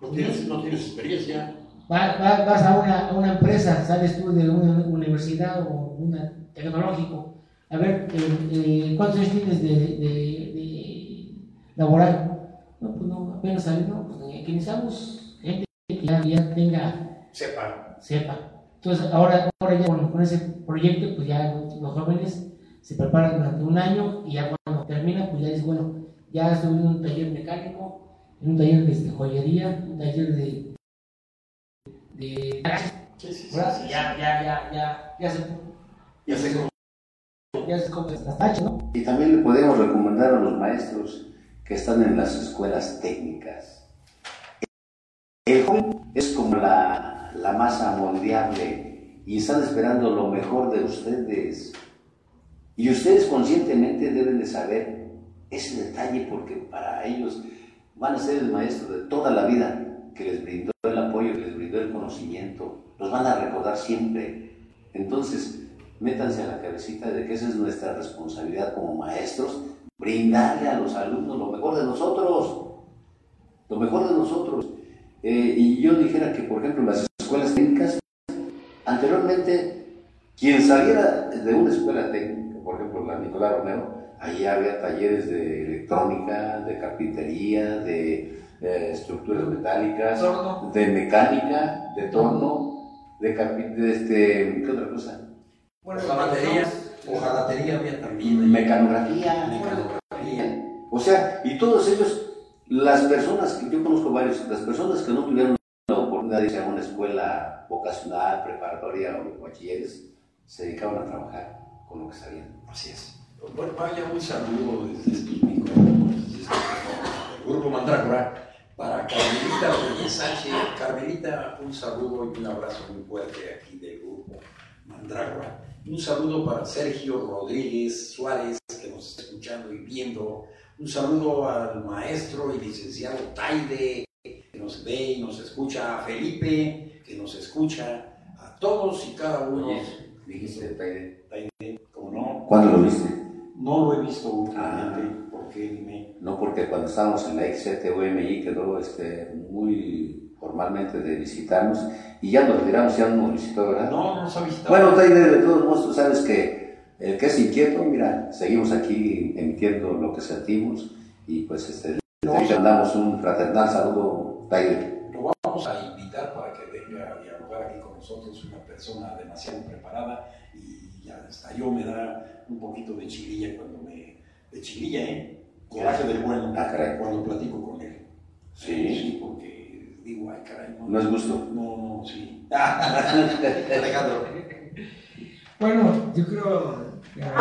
no tienes, no tienes experiencia. Va, va, vas a una, a una, empresa, sales tú de una universidad o un tecnológico, a ver, eh, eh, ¿cuántos años tienes de, de, de, laboral? No, pues no, apenas sale, no, pues necesitamos gente que ya, ya tenga, sepa. sepa. Entonces, ahora, ahora ya con, con, ese proyecto, pues ya los, jóvenes se preparan durante un año y ya cuando termina, pues ya dice, bueno, ya estoy en un taller mecánico, en un taller de este, joyería, un taller de de sí, sí, sí, ya, ya, ya, ya, ya se ya se ya se come las tachas, ¿no? Y también le podemos recomendar a los maestros que están en las escuelas técnicas. El joven es como la, la masa moldeable y están esperando lo mejor de ustedes. Y ustedes conscientemente deben de saber ese detalle porque para ellos van a ser el maestro de toda la vida que les brindó el apoyo, les brindó el conocimiento, los van a recordar siempre. Entonces, métanse a la cabecita de que esa es nuestra responsabilidad como maestros, brindarle a los alumnos lo mejor de nosotros, lo mejor de nosotros. Eh, y yo dijera que, por ejemplo, las escuelas técnicas, anteriormente, quien saliera de una escuela técnica, por ejemplo, la Nicolás Romero, ahí había talleres de electrónica, de carpintería, de eh, estructuras metálicas, Torno. de mecánica, de torno, de, de este, ¿qué otra cosa? Bueno, Hojalatería, hojalatería había también. Mecanografía. Mecanografía. O sea, y todos ellos, las personas que yo conozco varios, las personas que no tuvieron ir a una escuela vocacional, preparatoria o bachilleres, se dedicaban a trabajar con lo que sabían. Así es. Bueno, vaya un saludo desde estos micrófonos, desde estos micrófonos Grupo Mandrágora, para Carmelita Rodríguez Sánchez. Carmelita, un saludo y un abrazo muy fuerte aquí del Grupo Mandrágora. Un saludo para Sergio Rodríguez Suárez, que nos está escuchando y viendo. Un saludo al maestro y licenciado Taide, que nos ve y nos escucha. A Felipe, que nos escucha. A todos y cada uno. Oye, dijiste Taide. Taide, ¿cómo no? ¿Cuándo lo viste? No lo he visto últimamente. ¿Por qué? Dime. No, porque cuando estábamos en la XCTUMI quedó este, muy formalmente de visitarnos y ya nos retiramos, ya no nos visitó, ¿verdad? No, no nos ha visitado. Bueno, Taide, de todos modos, tú sabes que el que es inquieto, mira, seguimos aquí emitiendo lo que sentimos y pues este, le mandamos un fraternal saludo, Taide. Lo vamos a invitar para que venga a dialogar aquí con nosotros, una persona demasiado preparada y ya hasta yo me da un poquito de chililla cuando me... de chililla, ¿eh? Coraje del bueno, Ah, caray. cuando platico con él. Sí. Sí, porque digo, ay, caray, no. No es gusto. No, no, sí. Alejandro. Bueno, yo creo ya,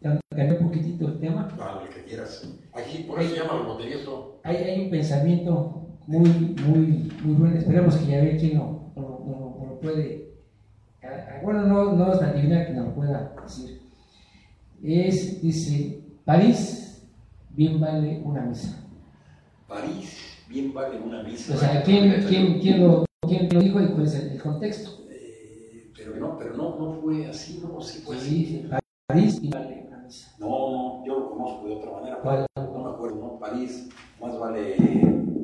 ya cambié un poquitito el tema. Vale, el que quieras. Aquí, por eso se llama loterioso. Hay, hay un pensamiento muy, muy, muy bueno. Esperemos que ya ve quién no, no, no- no lo puede. ah, ah, Bueno, no, no es adivinar que nos lo pueda decir. Es, dice, París bien vale una misa. París, bien vale una misa. O sea, ¿quién, quién, quién, lo, quién lo dijo y cuál es el, el contexto? Eh, pero no, pero no, no fue así, no, sí fue Pues así. sí, París bien vale. No, no, yo lo conozco de otra manera. ¿Cuál? No me acuerdo, ¿no? París, más vale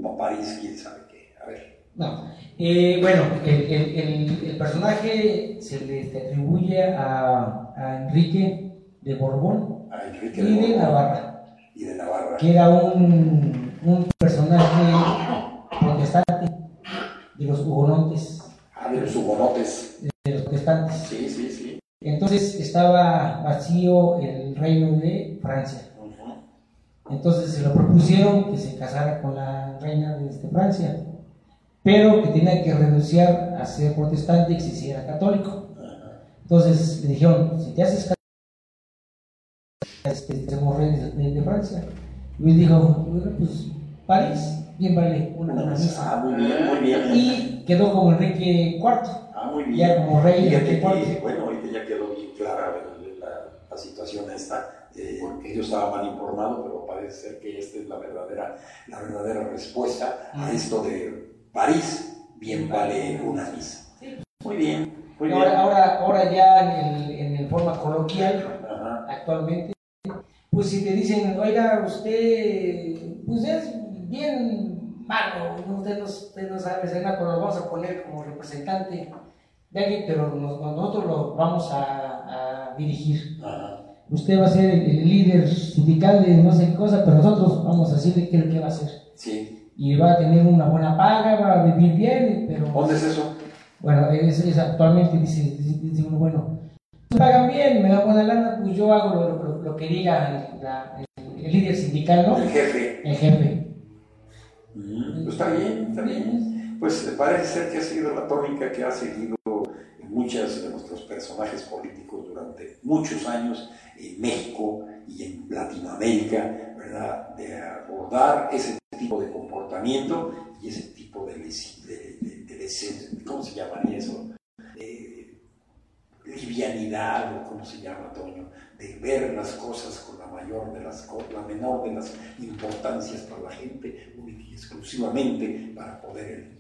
pa' París, quién sabe qué. A ver. No. Eh, bueno, el, el- el- el personaje se le atribuye a, a Enrique de Borbón A Enrique y de Borbón Navarra, Y de Navarra. que era un, un personaje protestante de los hugonotes, Ah, de los hugonotes. de los protestantes. Sí, sí, sí. Entonces estaba vacío el reino de Francia. Entonces se lo propusieron que se casara con la reina de este, Francia, pero que tenía que renunciar a ser protestante y que se hiciera católico. Entonces le dijeron, si te haces católico, somos reyes de, de Francia. Luis dijo, bueno, pues París, bien vale una, una misa. Ah, muy bien, muy bien. Y quedó como Enrique IV. Ah, muy bien. Ya como rey, que, IV. bueno, ahorita ya quedó bien clara la, la- la situación esta. Eh, porque yo estaba mal informado, pero parece ser que esta es la verdadera, la verdadera respuesta a esto de París, bien vale una misa. Muy bien, muy bien. Ahora, ahora, ahora ya en el, en el forma coloquial, Ajá. actualmente, pues si te dicen, oiga, usted, pues es bien malo, usted no, usted no sabe hacer nada, pero lo vamos a poner como representante de pero nos- nosotros lo vamos a, a dirigir. Ajá. Usted va a ser el, líder sindical de no sé qué cosa, pero nosotros vamos a decirle qué, qué va a hacer. Sí. Y va a tener una buena paga, va a vivir bien, pero... ¿Dónde es eso? Bueno, es, es actualmente dice, dice, uno, bueno, me pagan bien, me dan buena lana, pues yo hago lo, lo- lo que diga el, la- el- el líder sindical, ¿no? El jefe. El jefe. Mm, pues está bien, está bien. Pues parece ser que ha sido la tónica que ha seguido muchos de nuestros personajes políticos durante muchos años en México y en Latinoamérica, ¿verdad? De abordar ese tipo de comportamiento y ese tipo de, lesi- de, de- de ¿cómo se llamaría eso? De livianidad o cómo se llama, Toño, de ver las cosas con la mayor de las la menor de las importancias para la gente, exclusivamente para poder el-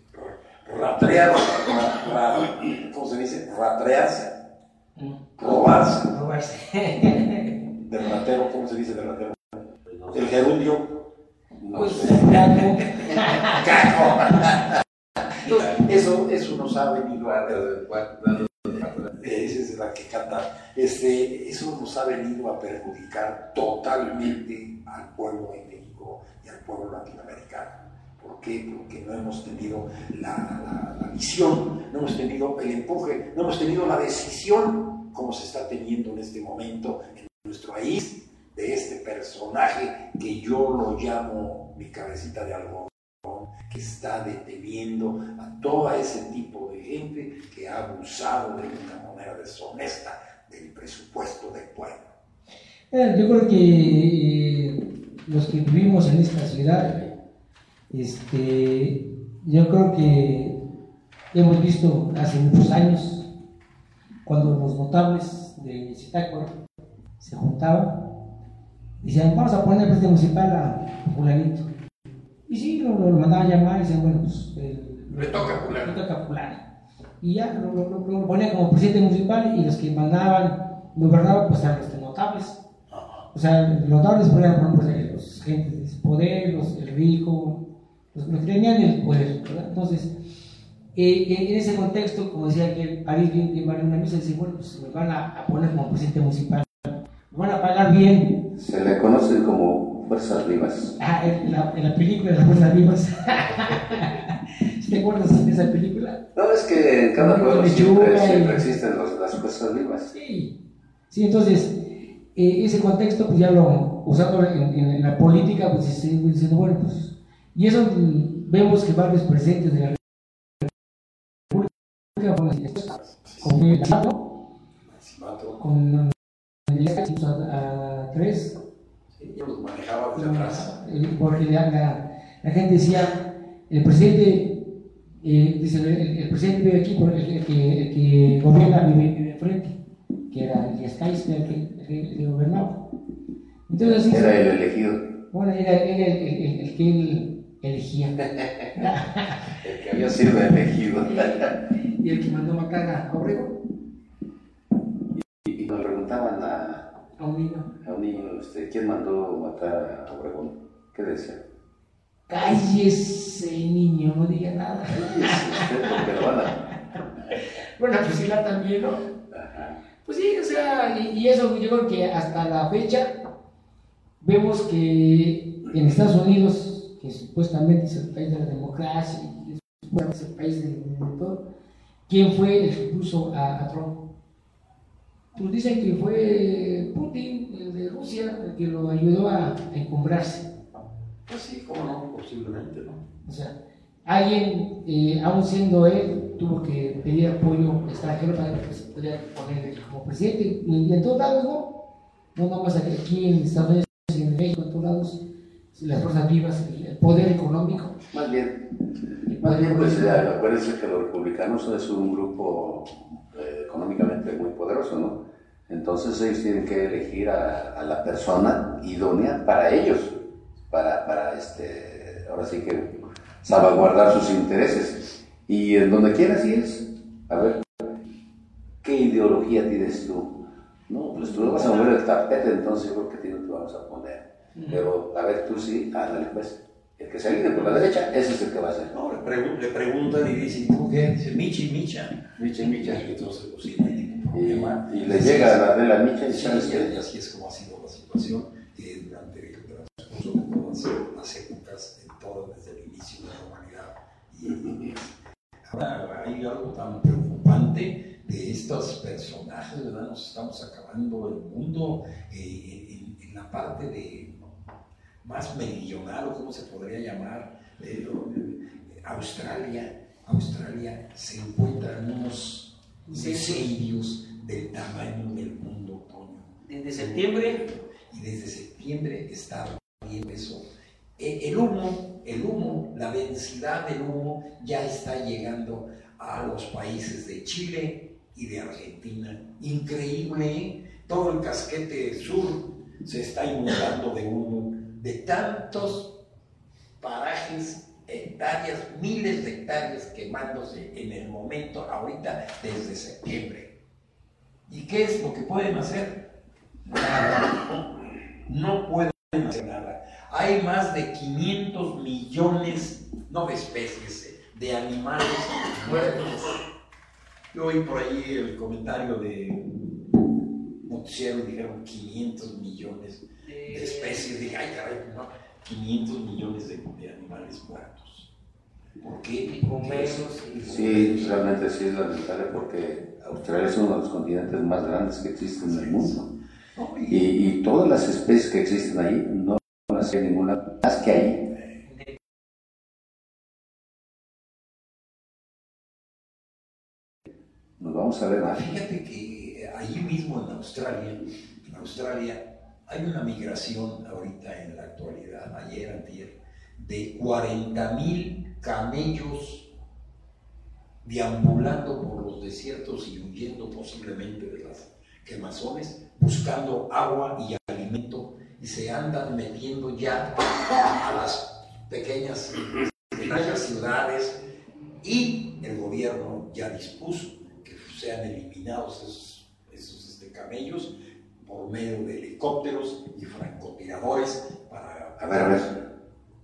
ratrear, ra- ra- ¿cómo se dice? Ratrearse, robarse, Robarse. del ratero, ¿cómo se dice del ratero? El gerundio, No Pues, sé. caco. caco. Eso, eso nos ha venido a esa es la que canta, este, eso nos ha venido a perjudicar totalmente al pueblo de México y al pueblo latinoamericano. ¿Por qué? Porque no hemos tenido la, visión, no hemos tenido el empuje, no hemos tenido la decisión como se está teniendo en este momento en nuestro país de este personaje que yo lo llamo mi cabecita de algodón que está deteniendo a todo ese tipo de gente que ha abusado de una manera deshonesta del presupuesto del pueblo. Eh, Yo creo que eh, los que vivimos en esta ciudad, este, yo creo que hemos visto hace muchos años, cuando los notables de Zitácuaro se juntaban, decían, vamos a poner el presidente municipal a fulanito. Y sí, lo, lo mandaban a llamar y decían, bueno, pues... El, le toca a fulano. Le toca a fulano. Y ya lo, lo, lo, ponían como presidente municipal y los que mandaban, gobernaban, pues eran los notables. O sea, los notables ponían, por ejemplo, los gentes de poder, los, el rico, los, los que tenían el poder, ¿verdad? Entonces, eh, en ese contexto, como decía que París bien, vale una misa, dice, bueno, pues me van a, a, poner como presidente municipal, me van a pagar bien. Se le conocen como fuerzas vivas. Ah, en la, en la película de las fuerzas vivas. ¿Te acuerdas de esa película? No, es que en cada pueblo siempre, siempre, existen los, las fuerzas vivas. Sí, sí entonces, eh, ese contexto, pues ya lo, usando en, en, en la política, pues diciendo, bueno, pues, y eso vemos que varios presidentes de la con el con a, a tres. Yo los manejaba atrás. Porque la, la, la, gente decía el presidente eh, dice el, el, presidente vive aquí por el, el, que, el que gobierna vive, enfrente que era el Escais el que, el que gobernaba. Entonces así era el elegido. Bueno era, era el, el, que él elegía el que había sido elegido y el que mandó matar a Obregón. Y, y nos preguntaban a, a un niño, a un niño este, ¿quién mandó matar a Obregón? ¿Qué decía? Cállese, niño, no diga nada. Cállese, pero van a... Bueno, pues sí, la también, ¿no? Ajá. Pues sí, o sea, y, y, eso yo creo que hasta la fecha vemos que en Estados Unidos, que supuestamente es el país de la democracia y es el país de, todo, ¿Quién fue el que puso a, a, Trump? Pues dicen que fue Putin, el de Rusia, el que lo ayudó a, a encumbrarse. Pues sí, cómo no, posiblemente, ¿no? O sea, alguien, eh, aún siendo él, tuvo que pedir apoyo extranjero para que se pudiera poner como presidente. Y, en todos lados, ¿no? No nomás aquí en Estados Unidos, en México, en todos lados, las fuerzas vivas, el, poder económico. Más bien, más bien, pues acuérdense que los republicanos es un grupo eh, económicamente muy poderoso, ¿no? Entonces ellos tienen que elegir a, a la persona idónea para ellos, para, para este, ahora sí que salvaguardar sus intereses. Y en donde quiera así es. A ver, ¿qué ideología tienes tú? No, pues tú no vas a mover el tapete, entonces yo creo que te vamos a poner. Pero, a ver, tú sí, ándale pues. El que se alinee por la derecha, ese es el que va a ser. No, le, pregun le preguntan y dicen, ¿tú qué? Dice, Michi, Micha. Michi, Micha. Y entonces, pues sí, no hay ningún problema. Y, y le llega la de la Micha y sí, sabes que... y así es como ha sido la situación eh, durante el transcurso de todas las épocas, en todo, desde el inicio de la humanidad. Y, y ahora hay algo tan preocupante de estos personajes, ¿verdad? Nos estamos acabando el mundo eh, en, en la parte de más meridional, o como se podría llamar, eh, Australia. Australia se encuentra en unos incendios del tamaño del mundo, Toño. Desde septiembre. Y desde septiembre está viendo eso. El humo, el humo, la densidad del humo ya está llegando a los países de Chile y de Argentina. Increíble, ¿eh? todo el casquete sur se está inundando de humo de tantos parajes, hectáreas, miles de hectáreas quemándose en el momento, ahorita, desde septiembre. ¿Y qué es lo que pueden hacer? Nada. No pueden hacer nada. Hay más de 500 millones, no de especies, de animales muertos. Yo oí por ahí el comentario de noticiero, dijeron 500 millones de especies, dije, ay caray, no, 500 millones de, de animales muertos. ¿Por qué? Sí, realmente sí es lamentable porque Australia es uno de los continentes más grandes que existen en el mundo. Y, y todas las especies que existen ahí, no las hay ninguna más que ahí. Nos vamos a ver más. Fíjate que ahí mismo en Australia, en Australia Hay una migración ahorita en la actualidad, ayer, antier, de 40 mil camellos deambulando por los desiertos y huyendo posiblemente de las quemazones, buscando agua y alimento, y se andan metiendo ya a las pequeñas, ciudades, y el gobierno ya dispuso que sean eliminados esos, esos este, camellos por medio de helicópteros y francotiradores para... A ver, a ver.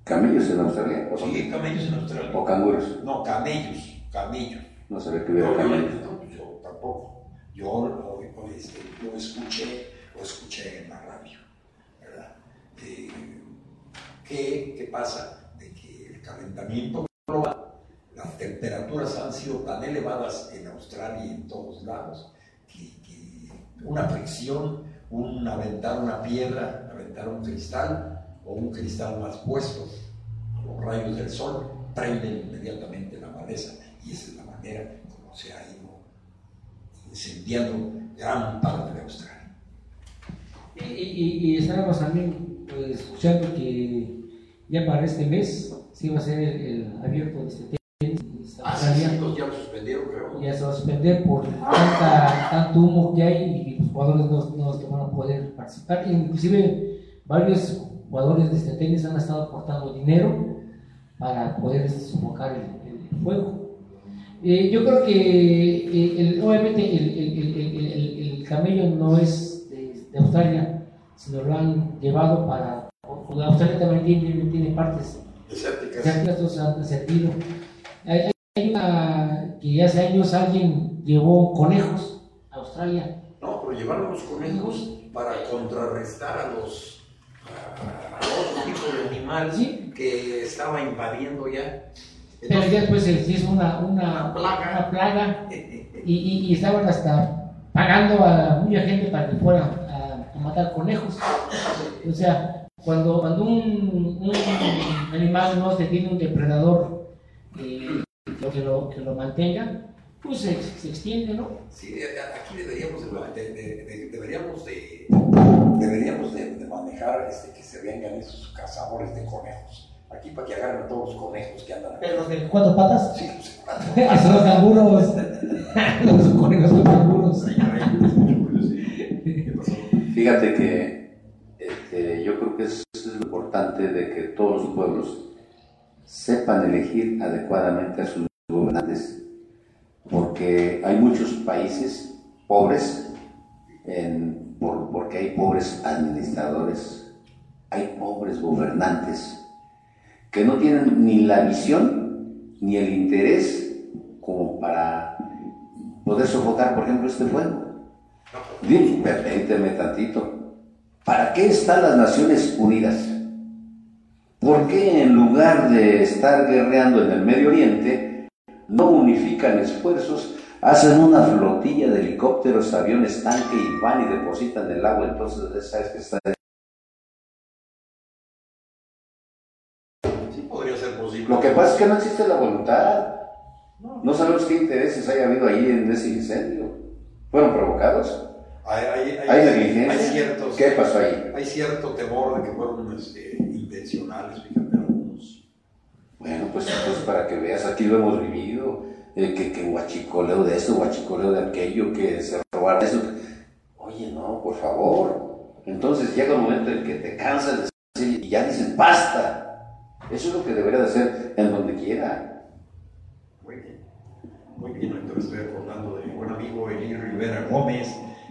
¿Camellos en Australia? ¿O Sí, camellos en Australia. ¿O canguros? No, camellos, camellos. No sabía que hubiera No, camellos. no, no, yo tampoco. Yo lo, lo, este, lo escuché, lo escuché en la radio, ¿verdad? Eh, ¿qué, ¿Qué pasa? De que el calentamiento global, las temperaturas han sido tan elevadas en Australia y en todos lados, que, que una fricción, un aventar una piedra, aventar un cristal o un cristal más puesto los rayos del sol, prenden inmediatamente la maleza y esa es la manera como se ha ido incendiando gran parte de Australia. Y, y, estábamos también pues, escuchando que ya para este mes se iba a hacer el, el abierto de este tenis sí, los ya lo suspendieron, creo. ya se va a suspender por tanta, tanto humo que hay y los jugadores no, no van a poder participar. Inclusive varios jugadores de este tenis han estado aportando dinero para poder sofocar el, el fuego. Eh, yo creo que eh, el- obviamente el, el- el- el- el- el camello no es de, de Australia, sino lo han llevado para... Australia también tiene, tiene partes que estos han servido. Hay, hay una que hace años alguien llevó conejos a Australia. No, pero llevaron los conejos para contrarrestar a los a, a otro tipo de animal Sí. que estaba invadiendo ya. Pero ya después se hizo una, una, Una plaga. una plaga y, y- y estaban hasta pagando a mucha gente para que fuera a, a matar conejos. O sea, cuando, cuando un, un animal no se tiene un depredador eh, que, lo, que lo mantenga, pues se, se extiende, ¿no? Sí, de- de- aquí deberíamos de, de- de- de- deberíamos de, deberíamos de, de manejar este, que se vengan esos cazadores de conejos. Aquí para que agarren a todos los conejos que andan aquí. Pero de cuatro patas. Sí, pues, Esos los canguros. los conejos son canguros. Fíjate que este, yo creo que es, es lo importante de que todos los pueblos sepan elegir adecuadamente a sus gobernantes, porque hay muchos países pobres, en- por- porque hay pobres administradores, hay pobres gobernantes, que no tienen ni la visión ni el interés como para poder sofocar, por ejemplo, este fuego. Dime, permíteme tantito. ¿Para qué están las Naciones Unidas? ¿Por qué en lugar de estar guerreando en el Medio Oriente, no unifican esfuerzos, hacen una flotilla de helicópteros, aviones, tanque y van y depositan el agua? Entonces, sabes que está Sí, podría ser posible. Lo que pasa es que no existe la voluntad. No sabemos qué intereses haya habido ahí en ese incendio. ¿Fueron provocados? Hay, hay, hay- ¿Hay negligencia? hay ciertos, ¿Qué pasó ahí? hay cierto temor de que fueron este, intencionales, fíjate. Bueno, pues entonces para que veas, aquí lo hemos vivido, que, que de esto, guachicoleo de aquello, que se robaron eso. Oye, no, por favor. Entonces llega un momento en que te cansas de decir y ya dices, basta. Eso es lo que debería de hacer en donde quiera. Muy bien. Muy bien, entonces estoy acordando de mi buen amigo Eli Rivera Gómez,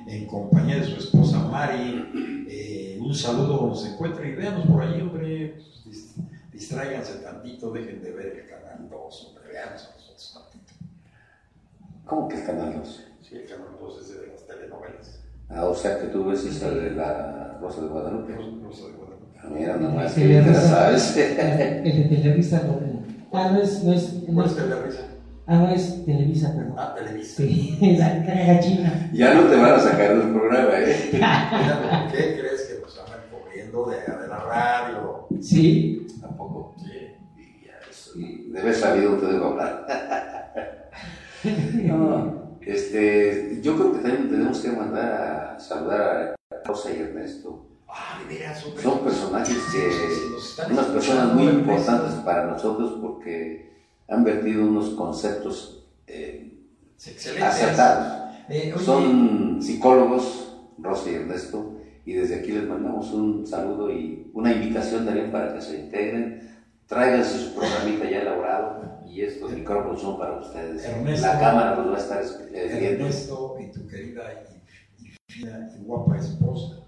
en compañía de su esposa Mari. Eh, un saludo se encuentre y véanos por ahí, hombre. Dis- Distráiganse tantito, dejen de ver el canal 2, hombre, véanos a nosotros tantito. ¿Cómo que el canal 2? Sí, el canal 2 es de las telenovelas. Ah, o sea que tú ves esa de la Rosa de Guadalupe. Rosa de Guadalupe. Ah, Mira, nomás que ya sabes. El de Televisa no. Ah, no es, no es, no ¿Cuál es, Telerisa? ah, no es Televisa, perdón. Ah, Televisa. Sí, la caga china. ya no te van a sacar del programa, ¿eh? Mira, ¿Por qué crees que de, de la radio? Sí. Tampoco. Sí. Y ya, eso, y de haber sabido te debo hablar. No, este, yo creo que también tenemos que mandar a saludar a Rosa y Ernesto. Ah, son Son personajes que, unas personas muy importantes para nosotros porque han vertido unos conceptos eh, acertados. Eh, Son psicólogos, Rosa y Ernesto, y desde aquí les mandamos un saludo y una invitación también para que se integren. Tráiganse su programita ya elaborado y estos micrófonos son para ustedes. Ernesto. La cámara los va a estar eh, viendo. Ernesto y tu querida y, y fina y guapa esposa,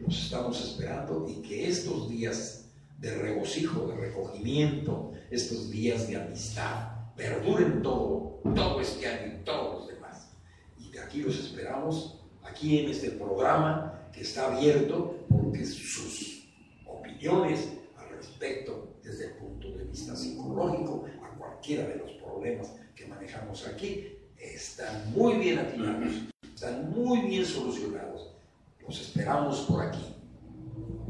los estamos esperando y que estos días de regocijo, de recogimiento, estos días de amistad, perduren todo, todo este año y todos los demás. Y de aquí los esperamos, aquí en este programa que está abierto, porque sus opiniones al respecto, desde el punto de vista psicológico, a cualquiera de los problemas que manejamos aquí, están muy bien atinados, están muy bien solucionados. Los esperamos por aquí.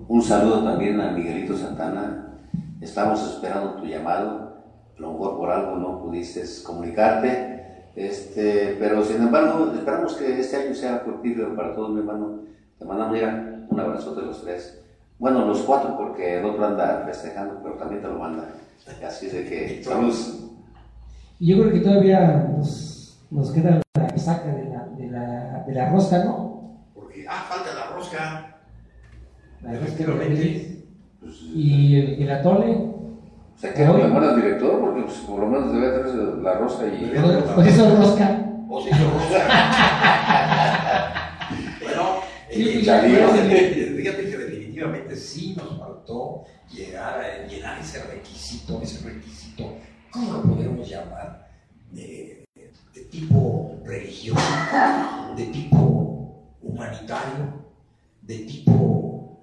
Un saludo también a Miguelito Santana. Estamos esperando tu llamado. A lo mejor por algo no pudiste comunicarte. Este, pero sin embargo, esperamos que este año sea fructífero para todos, mi hermano. Te mandamos mira, un abrazo de los tres. Bueno, los cuatro, porque el otro anda festejando, pero también te lo manda. Así de que, salud. Y yo creo que todavía nos, nos queda la resaca de la, de, la, de la rosca, ¿no? Porque, ah, falta la rosca. La rosca Efectivamente. Pues, Y el, el atole. Se queda mejor el director, porque pues, por lo menos debe traerse la rosa y. Pues eso es rosca. O si yo rosca. bueno, Sí, eh, digo. fíjate que definitivamente sí nos faltó llegar a llenar ese requisito, ese requisito, ¿cómo lo podemos llamar? De, de tipo religioso, de tipo humanitario, de tipo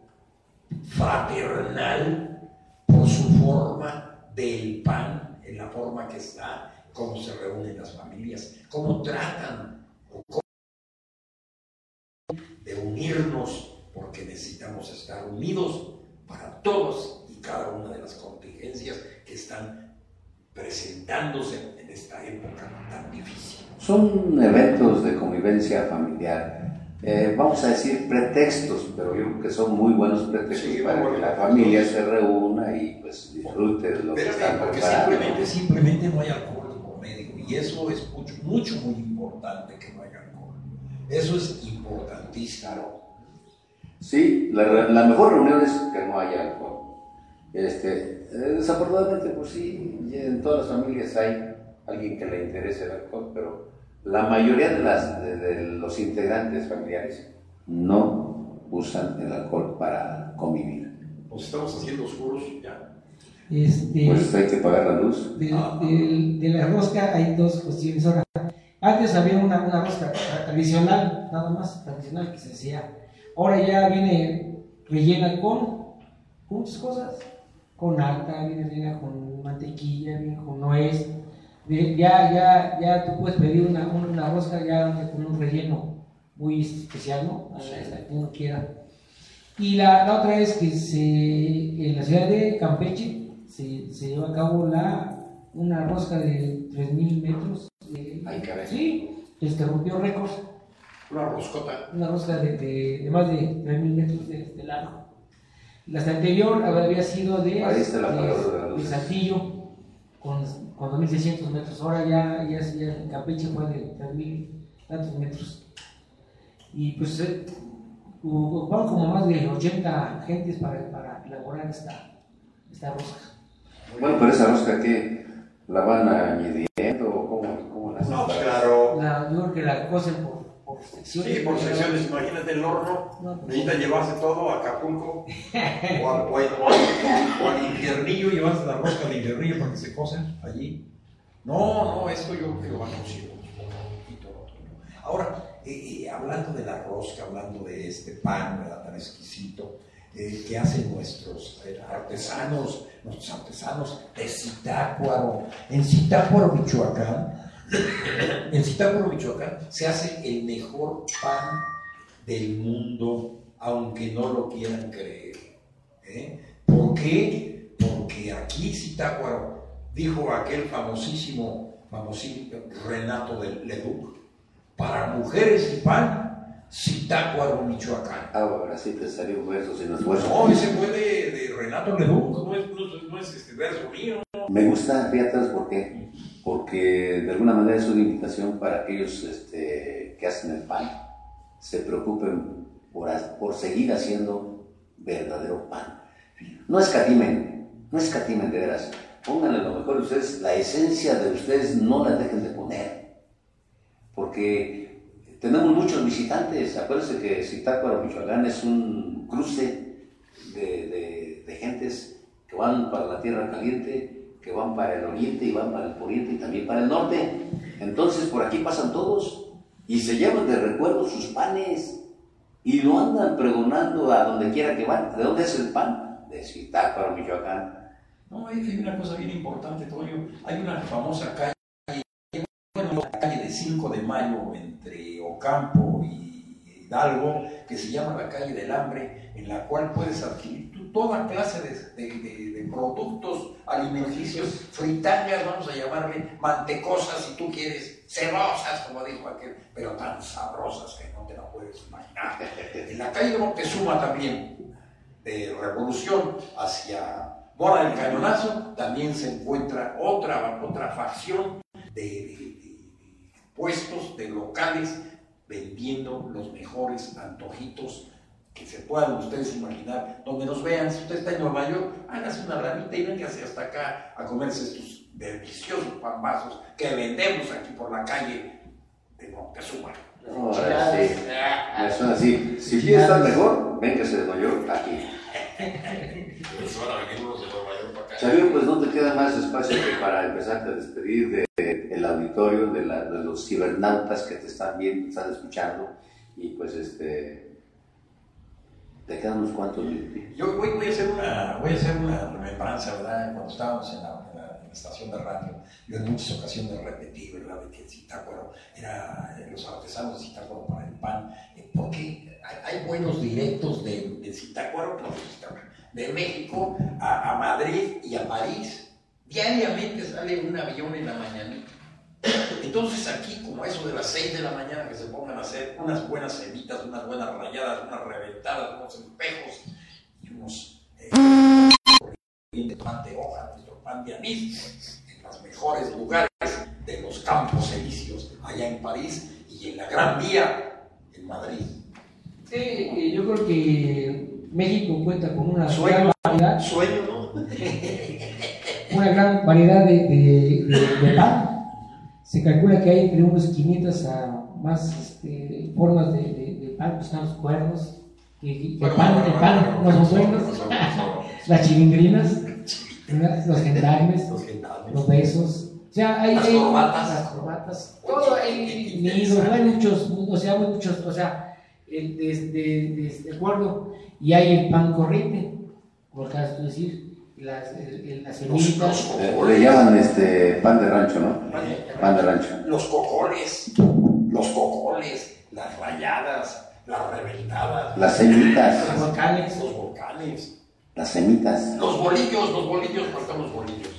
fraternal, por su forma del pan, en la forma que está, cómo se reúnen las familias, cómo tratan o cómo de unirnos, porque necesitamos estar unidos para todos y cada una de las contingencias que están presentándose en esta época tan difícil. Son eventos de convivencia familiar. Eh, vamos a decir pretextos, pero yo creo que son muy buenos pretextos Sí, para que la familia se reúna y pues disfrute de lo que están preparando. simplemente, simplemente no hay alcohol por medio y eso es mucho, mucho, muy importante que no haya alcohol. Eso es importantísimo. Sí, la, la mejor reunión es que no haya alcohol. Este, eh, desafortunadamente, pues sí, en todas las familias hay alguien que le interese el alcohol, pero la mayoría de, las, de, de los integrantes familiares no usan el alcohol para convivir. Nos estamos haciendo oscuros ya. Este, Pues hay que pagar la luz. de, de- de la rosca hay dos cuestiones. Ahora, antes había una, una rosca tradicional, nada más tradicional que se hacía. Ahora ya viene rellena con, con muchas cosas. Con alta, viene rellena con mantequilla, viene con nuez. De- ya, ya, ya tú puedes pedir una, una rosca ya con un relleno muy especial, ¿no? A la- a la que uno quiera. Y la, la otra es que se, en la ciudad de Campeche se, se lleva a cabo la, una rosca de 3.000 metros. Ay, caray. sí, este rompió récords. Una roscota. Una rosca de, de, de más de 3.000 metros de, de largo. La anterior había sido de, Ahí está la de- de de Saltillo, con, con 2.600 metros. Ahora ya, ya, ya en Campeche fue de 3.000 tantos metros. Y pues eh, ocuparon como más de 80 gentes para, para elaborar esta, esta rosca. Bueno, pero esa rosca que la van añadiendo o cómo, cómo la No, claro. La, yo creo que la cocen secciones. Sí, por secciones, imagínate el horno. No, pues, Necesita llevarse todo a Acapulco o al, o o al- infiernillo, llevarse la rosca al infiernillo para que se cosen allí. No, no, esto yo creo que lo van otro, ¿no? Ahora, eh, eh, hablando de la rosca, hablando de este pan ¿verdad? tan exquisito eh, que hacen nuestros artesanos, nuestros artesanos de Zitácuaro. En Zitácuaro, Michoacán, en Zitácuaro, Michoacán, se hace el mejor pan del mundo, aunque no lo quieran creer. ¿eh? ¿Por qué? Porque aquí Zitácuaro dijo aquel famosísimo, famosísimo Renato de Leduc, para mujeres y pan, Zitácuaro, Michoacán. Ah, ahora sí te salió verso sin esfuerzo. No, ese fue de, de Renato Leduc, no es, no, no es este verso mío. Me gusta, fíjate, ¿por qué? Porque de alguna manera es una invitación para aquellos este, que hacen el pan, se preocupen por, por seguir haciendo verdadero pan. No escatimen, no escatimen de veras. Pónganle lo mejor de ustedes, la esencia de ustedes no la dejen de poner. Porque tenemos muchos visitantes. Acuérdense que Zitácuaro, Michoacán es un cruce de, de- de gentes que van para la tierra caliente, que van para el oriente y van para el poniente y también para el norte. Entonces por aquí pasan todos y se llevan de recuerdo sus panes y lo andan pregonando a donde quiera que van. ¿De dónde es el pan? De Zitácuaro, Michoacán. No, hay, hay una cosa bien importante, Toño. Hay una famosa calle, la calle de 5 de mayo entre Ocampo y Hidalgo, que se llama la calle del hambre, en la cual puedes adquirir tú toda clase de, de- productos alimenticios, fritangas, vamos a llamarle, mantecosas si tú quieres, cerrosas, como dijo aquel, pero tan sabrosas que no te la puedes imaginar. En la calle de Moctezuma también, de Revolución hacia Mora del Cañonazo, también se encuentra otra, otra facción de puestos, de locales, vendiendo los mejores antojitos que se puedan ustedes imaginar. Donde nos vean, si usted está en Nueva York, hágase una ranita y véngase hasta acá a comerse estos deliciosos pambazos que vendemos aquí por la calle de Moctezuma. Ahora sí, suena así. Si quiere estar mejor, véngase de Nueva York aquí. Pues van a venir unos de Nueva York para acá. Xavier, pues no te queda más espacio que para empezarte a despedir del auditorio, de, la- de los cibernautas que te están viendo, te están escuchando. Y pues este. Te quedan unos cuantos minutos. Yo voy, voy a hacer una, voy a hacer una remembranza, ¿verdad? Cuando estábamos en la, en la- en la estación de radio, yo en muchas ocasiones repetí, ¿verdad? De que el Zitácuaro era eh, los artesanos de Zitácuaro para el pan, eh, porque hay, hay buenos directos de, de Zitácuaro, de México a, a Madrid y a París. Diariamente sale un avión en la mañanita. Entonces aquí, como eso de las 6 de la mañana, que se pongan a hacer unas buenas semitas, unas buenas rayadas, unas reventadas, unos espejos y unos eh, de pan de hoja, nuestro pan de anís, en los mejores lugares de los campos elíseos, allá en París y en la Gran Vía en Madrid. Sí, eh, yo creo que México cuenta con una Sueño, gran variedad, sueño, ¿no? una gran variedad de, de- de- de pan. Se calcula que hay entre unos 500 a más este, formas de, de- de pan, pues están los cuernos, que, que pan, el pan no son buenos, las chilindrinas, los gendarmes, Los gendarmes. los besos, o sea, hay, Las hay- corbatas. las corbatas, todo hay nidos, hay muchos, o sea, hay muchos, o sea, el, de, de, de- de acuerdo, y hay el pan corriente, por acabas de decir, las, el- el- las Los, los Eh, le llaman este pan de rancho, ¿no? Eh, Pan de rancho. Los cocoles, los cocoles, las rayadas, las reventadas, Las semitas, los volcanes, los volcanes, las semitas, los bolillos, los bolillos, faltan los bolillos.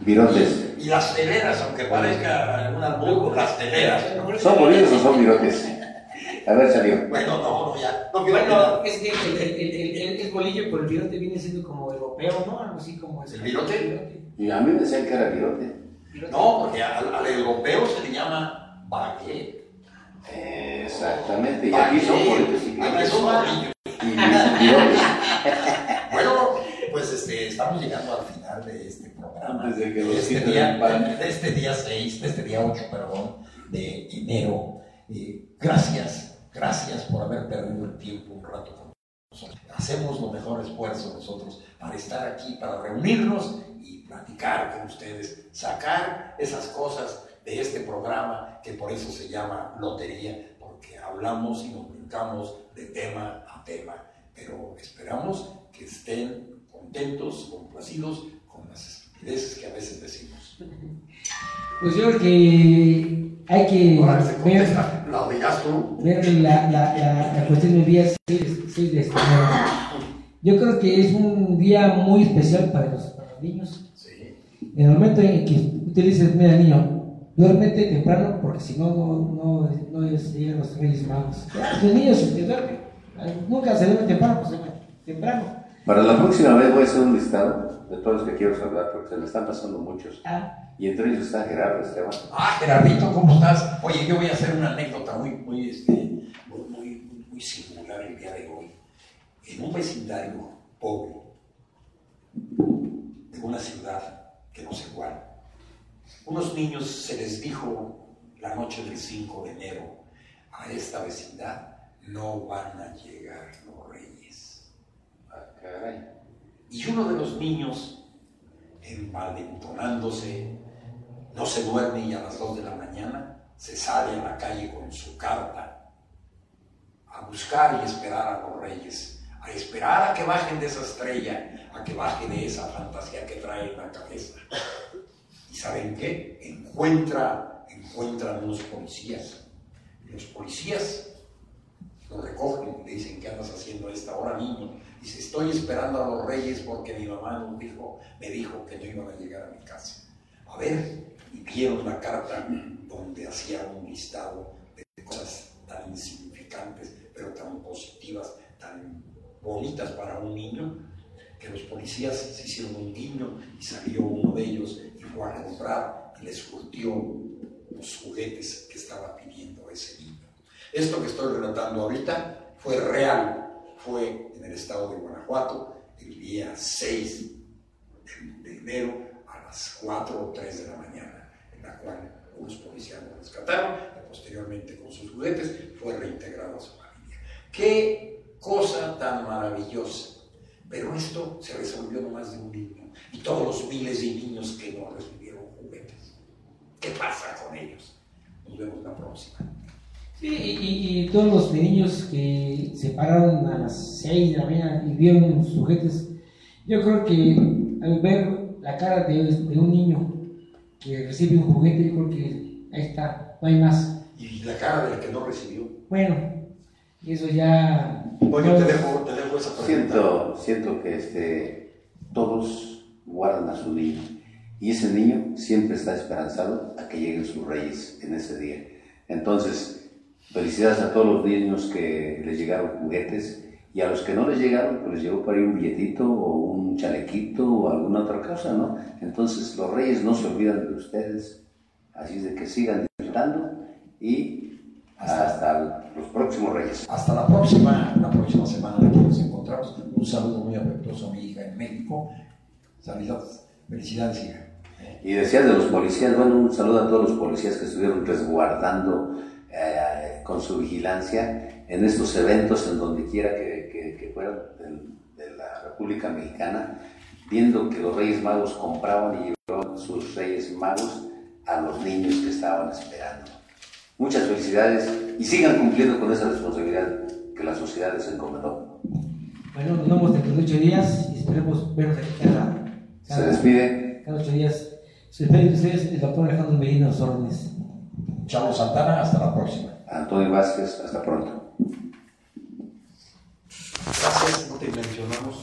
virotes. Y las teleras, aunque parezca un albur, las teleras. ¿Son bolillos o son virotes? A ver, Xavier. Bueno, no, no, ya. No Bueno, es que el, el, el, el- el bolillo por el virote viene siendo como europeo, ¿no? Algo así como ¿El virote? Y a mí me decían que era virote. Virote. No, porque al, al europeo se le llama baguette. Exactamente. Y aquí son y Aquí son bolillos. y virotes. Bueno, pues este, estamos llegando al final de este programa. Antes de que este, día, de este día 6, de este día 8, perdón, de enero. Eh, gracias, gracias por haber perdido el tiempo un rato con nosotros. Hacemos lo mejor esfuerzo nosotros para estar aquí, para reunirnos y platicar con ustedes, sacar esas cosas de este programa que por eso se llama Lotería, porque hablamos y nos brincamos de tema a tema. Pero esperamos que estén contentos, complacidos con las estupideces que a veces decimos. Pues yo creo que hay que Ahora se ver, ¿la dirás tú? ver la, la, la, la cuestión del día 6, de este. Yo creo que es un día muy especial para los, para los niños. Sí. En el momento en que tú le dices, mira niño, duérmete temprano porque si no, no, no, no llegan los Reyes Magos. Los niños se duermen, nunca se duermen temprano, pues temprano. Para la próxima vez voy a hacer un listado de todos los que quiero saludar porque se me están pasando muchos. Ah. Y entre ellos está Gerardo Esteban. Ah, Gerardito, ¿cómo estás? Oye, yo voy a hacer una anécdota muy, muy, este, muy, muy, muy singular el día de hoy. En un vecindario pobre de una ciudad que no sé cuál, unos niños se les dijo la noche del 5 de enero a esta vecindad, no van a llegar los reyes. Y uno de los niños, envalentonándose, no se duerme y a las 2 de la mañana se sale a la calle con su carta a buscar y esperar a los reyes, a esperar a que bajen de esa estrella, a que bajen de esa fantasía que trae en la cabeza. ¿Y saben qué? Encuentra, encuentran unos policías. los policías lo recogen y le dicen, ¿qué andas haciendo a esta hora, niño? Dice, estoy esperando a los reyes porque mi mamá dijo, me dijo que no iban a llegar a mi casa. A ver, y vieron la carta donde hacía un listado de cosas tan insignificantes, pero tan positivas, tan bonitas para un niño, que los policías se hicieron un guiño y salió uno de ellos y fue a comprar y les surtió los juguetes que estaba pidiendo ese niño. Esto que estoy relatando ahorita fue real, fue en el estado de Guanajuato el día 6 de enero a las 4 o 3 de la mañana, en la cual unos policías lo rescataron y posteriormente con sus juguetes fue reintegrado a su familia. Qué cosa tan maravillosa pero esto se resolvió nomás de un niño. Y todos los miles de niños que no recibieron juguetes. ¿Qué pasa con ellos? Nos vemos la próxima. Sí, y, todos los niños que se pararon a las 6 de la mañana y vieron sus juguetes, yo creo que al ver la cara de, de un niño que recibe un juguete, yo creo que ahí está, no hay más. ¿Y la cara del que no recibió? Bueno, eso ya te dejo, te dejo esa Siento, siento que este, todos guardan a su niño y ese niño siempre está esperanzado a que lleguen sus reyes en ese día. Entonces, felicidades a todos los niños que les llegaron juguetes y a los que no les llegaron, pues les llegó por ahí un billetito o un chalequito o alguna otra cosa, ¿no? Entonces, los reyes no se olvidan de ustedes, así de que sigan disfrutando y hasta los próximos Reyes. Hasta la próxima, la próxima semana que nos encontramos. Un saludo muy afectuoso a mi hija en México. Saludos, felicidades, hija. Y decías de los policías, bueno, un saludo a todos los policías que estuvieron resguardando eh, con su vigilancia en estos eventos, en donde quiera que, que, que fueran de, de, la República Mexicana, viendo que los Reyes Magos compraban y llevaban sus Reyes Magos a los niños que estaban esperando. Muchas felicidades y sigan cumpliendo con esa responsabilidad que la sociedad les encomendó. Bueno, nos vemos dentro de ocho días y esperemos vernos aquí cada, Se despide. Cada ocho días. Se despide de ustedes el doctor Alejandro Medina Los Chavo Santana, hasta la próxima. Antonio Vázquez, hasta pronto. Gracias, no te mencionamos.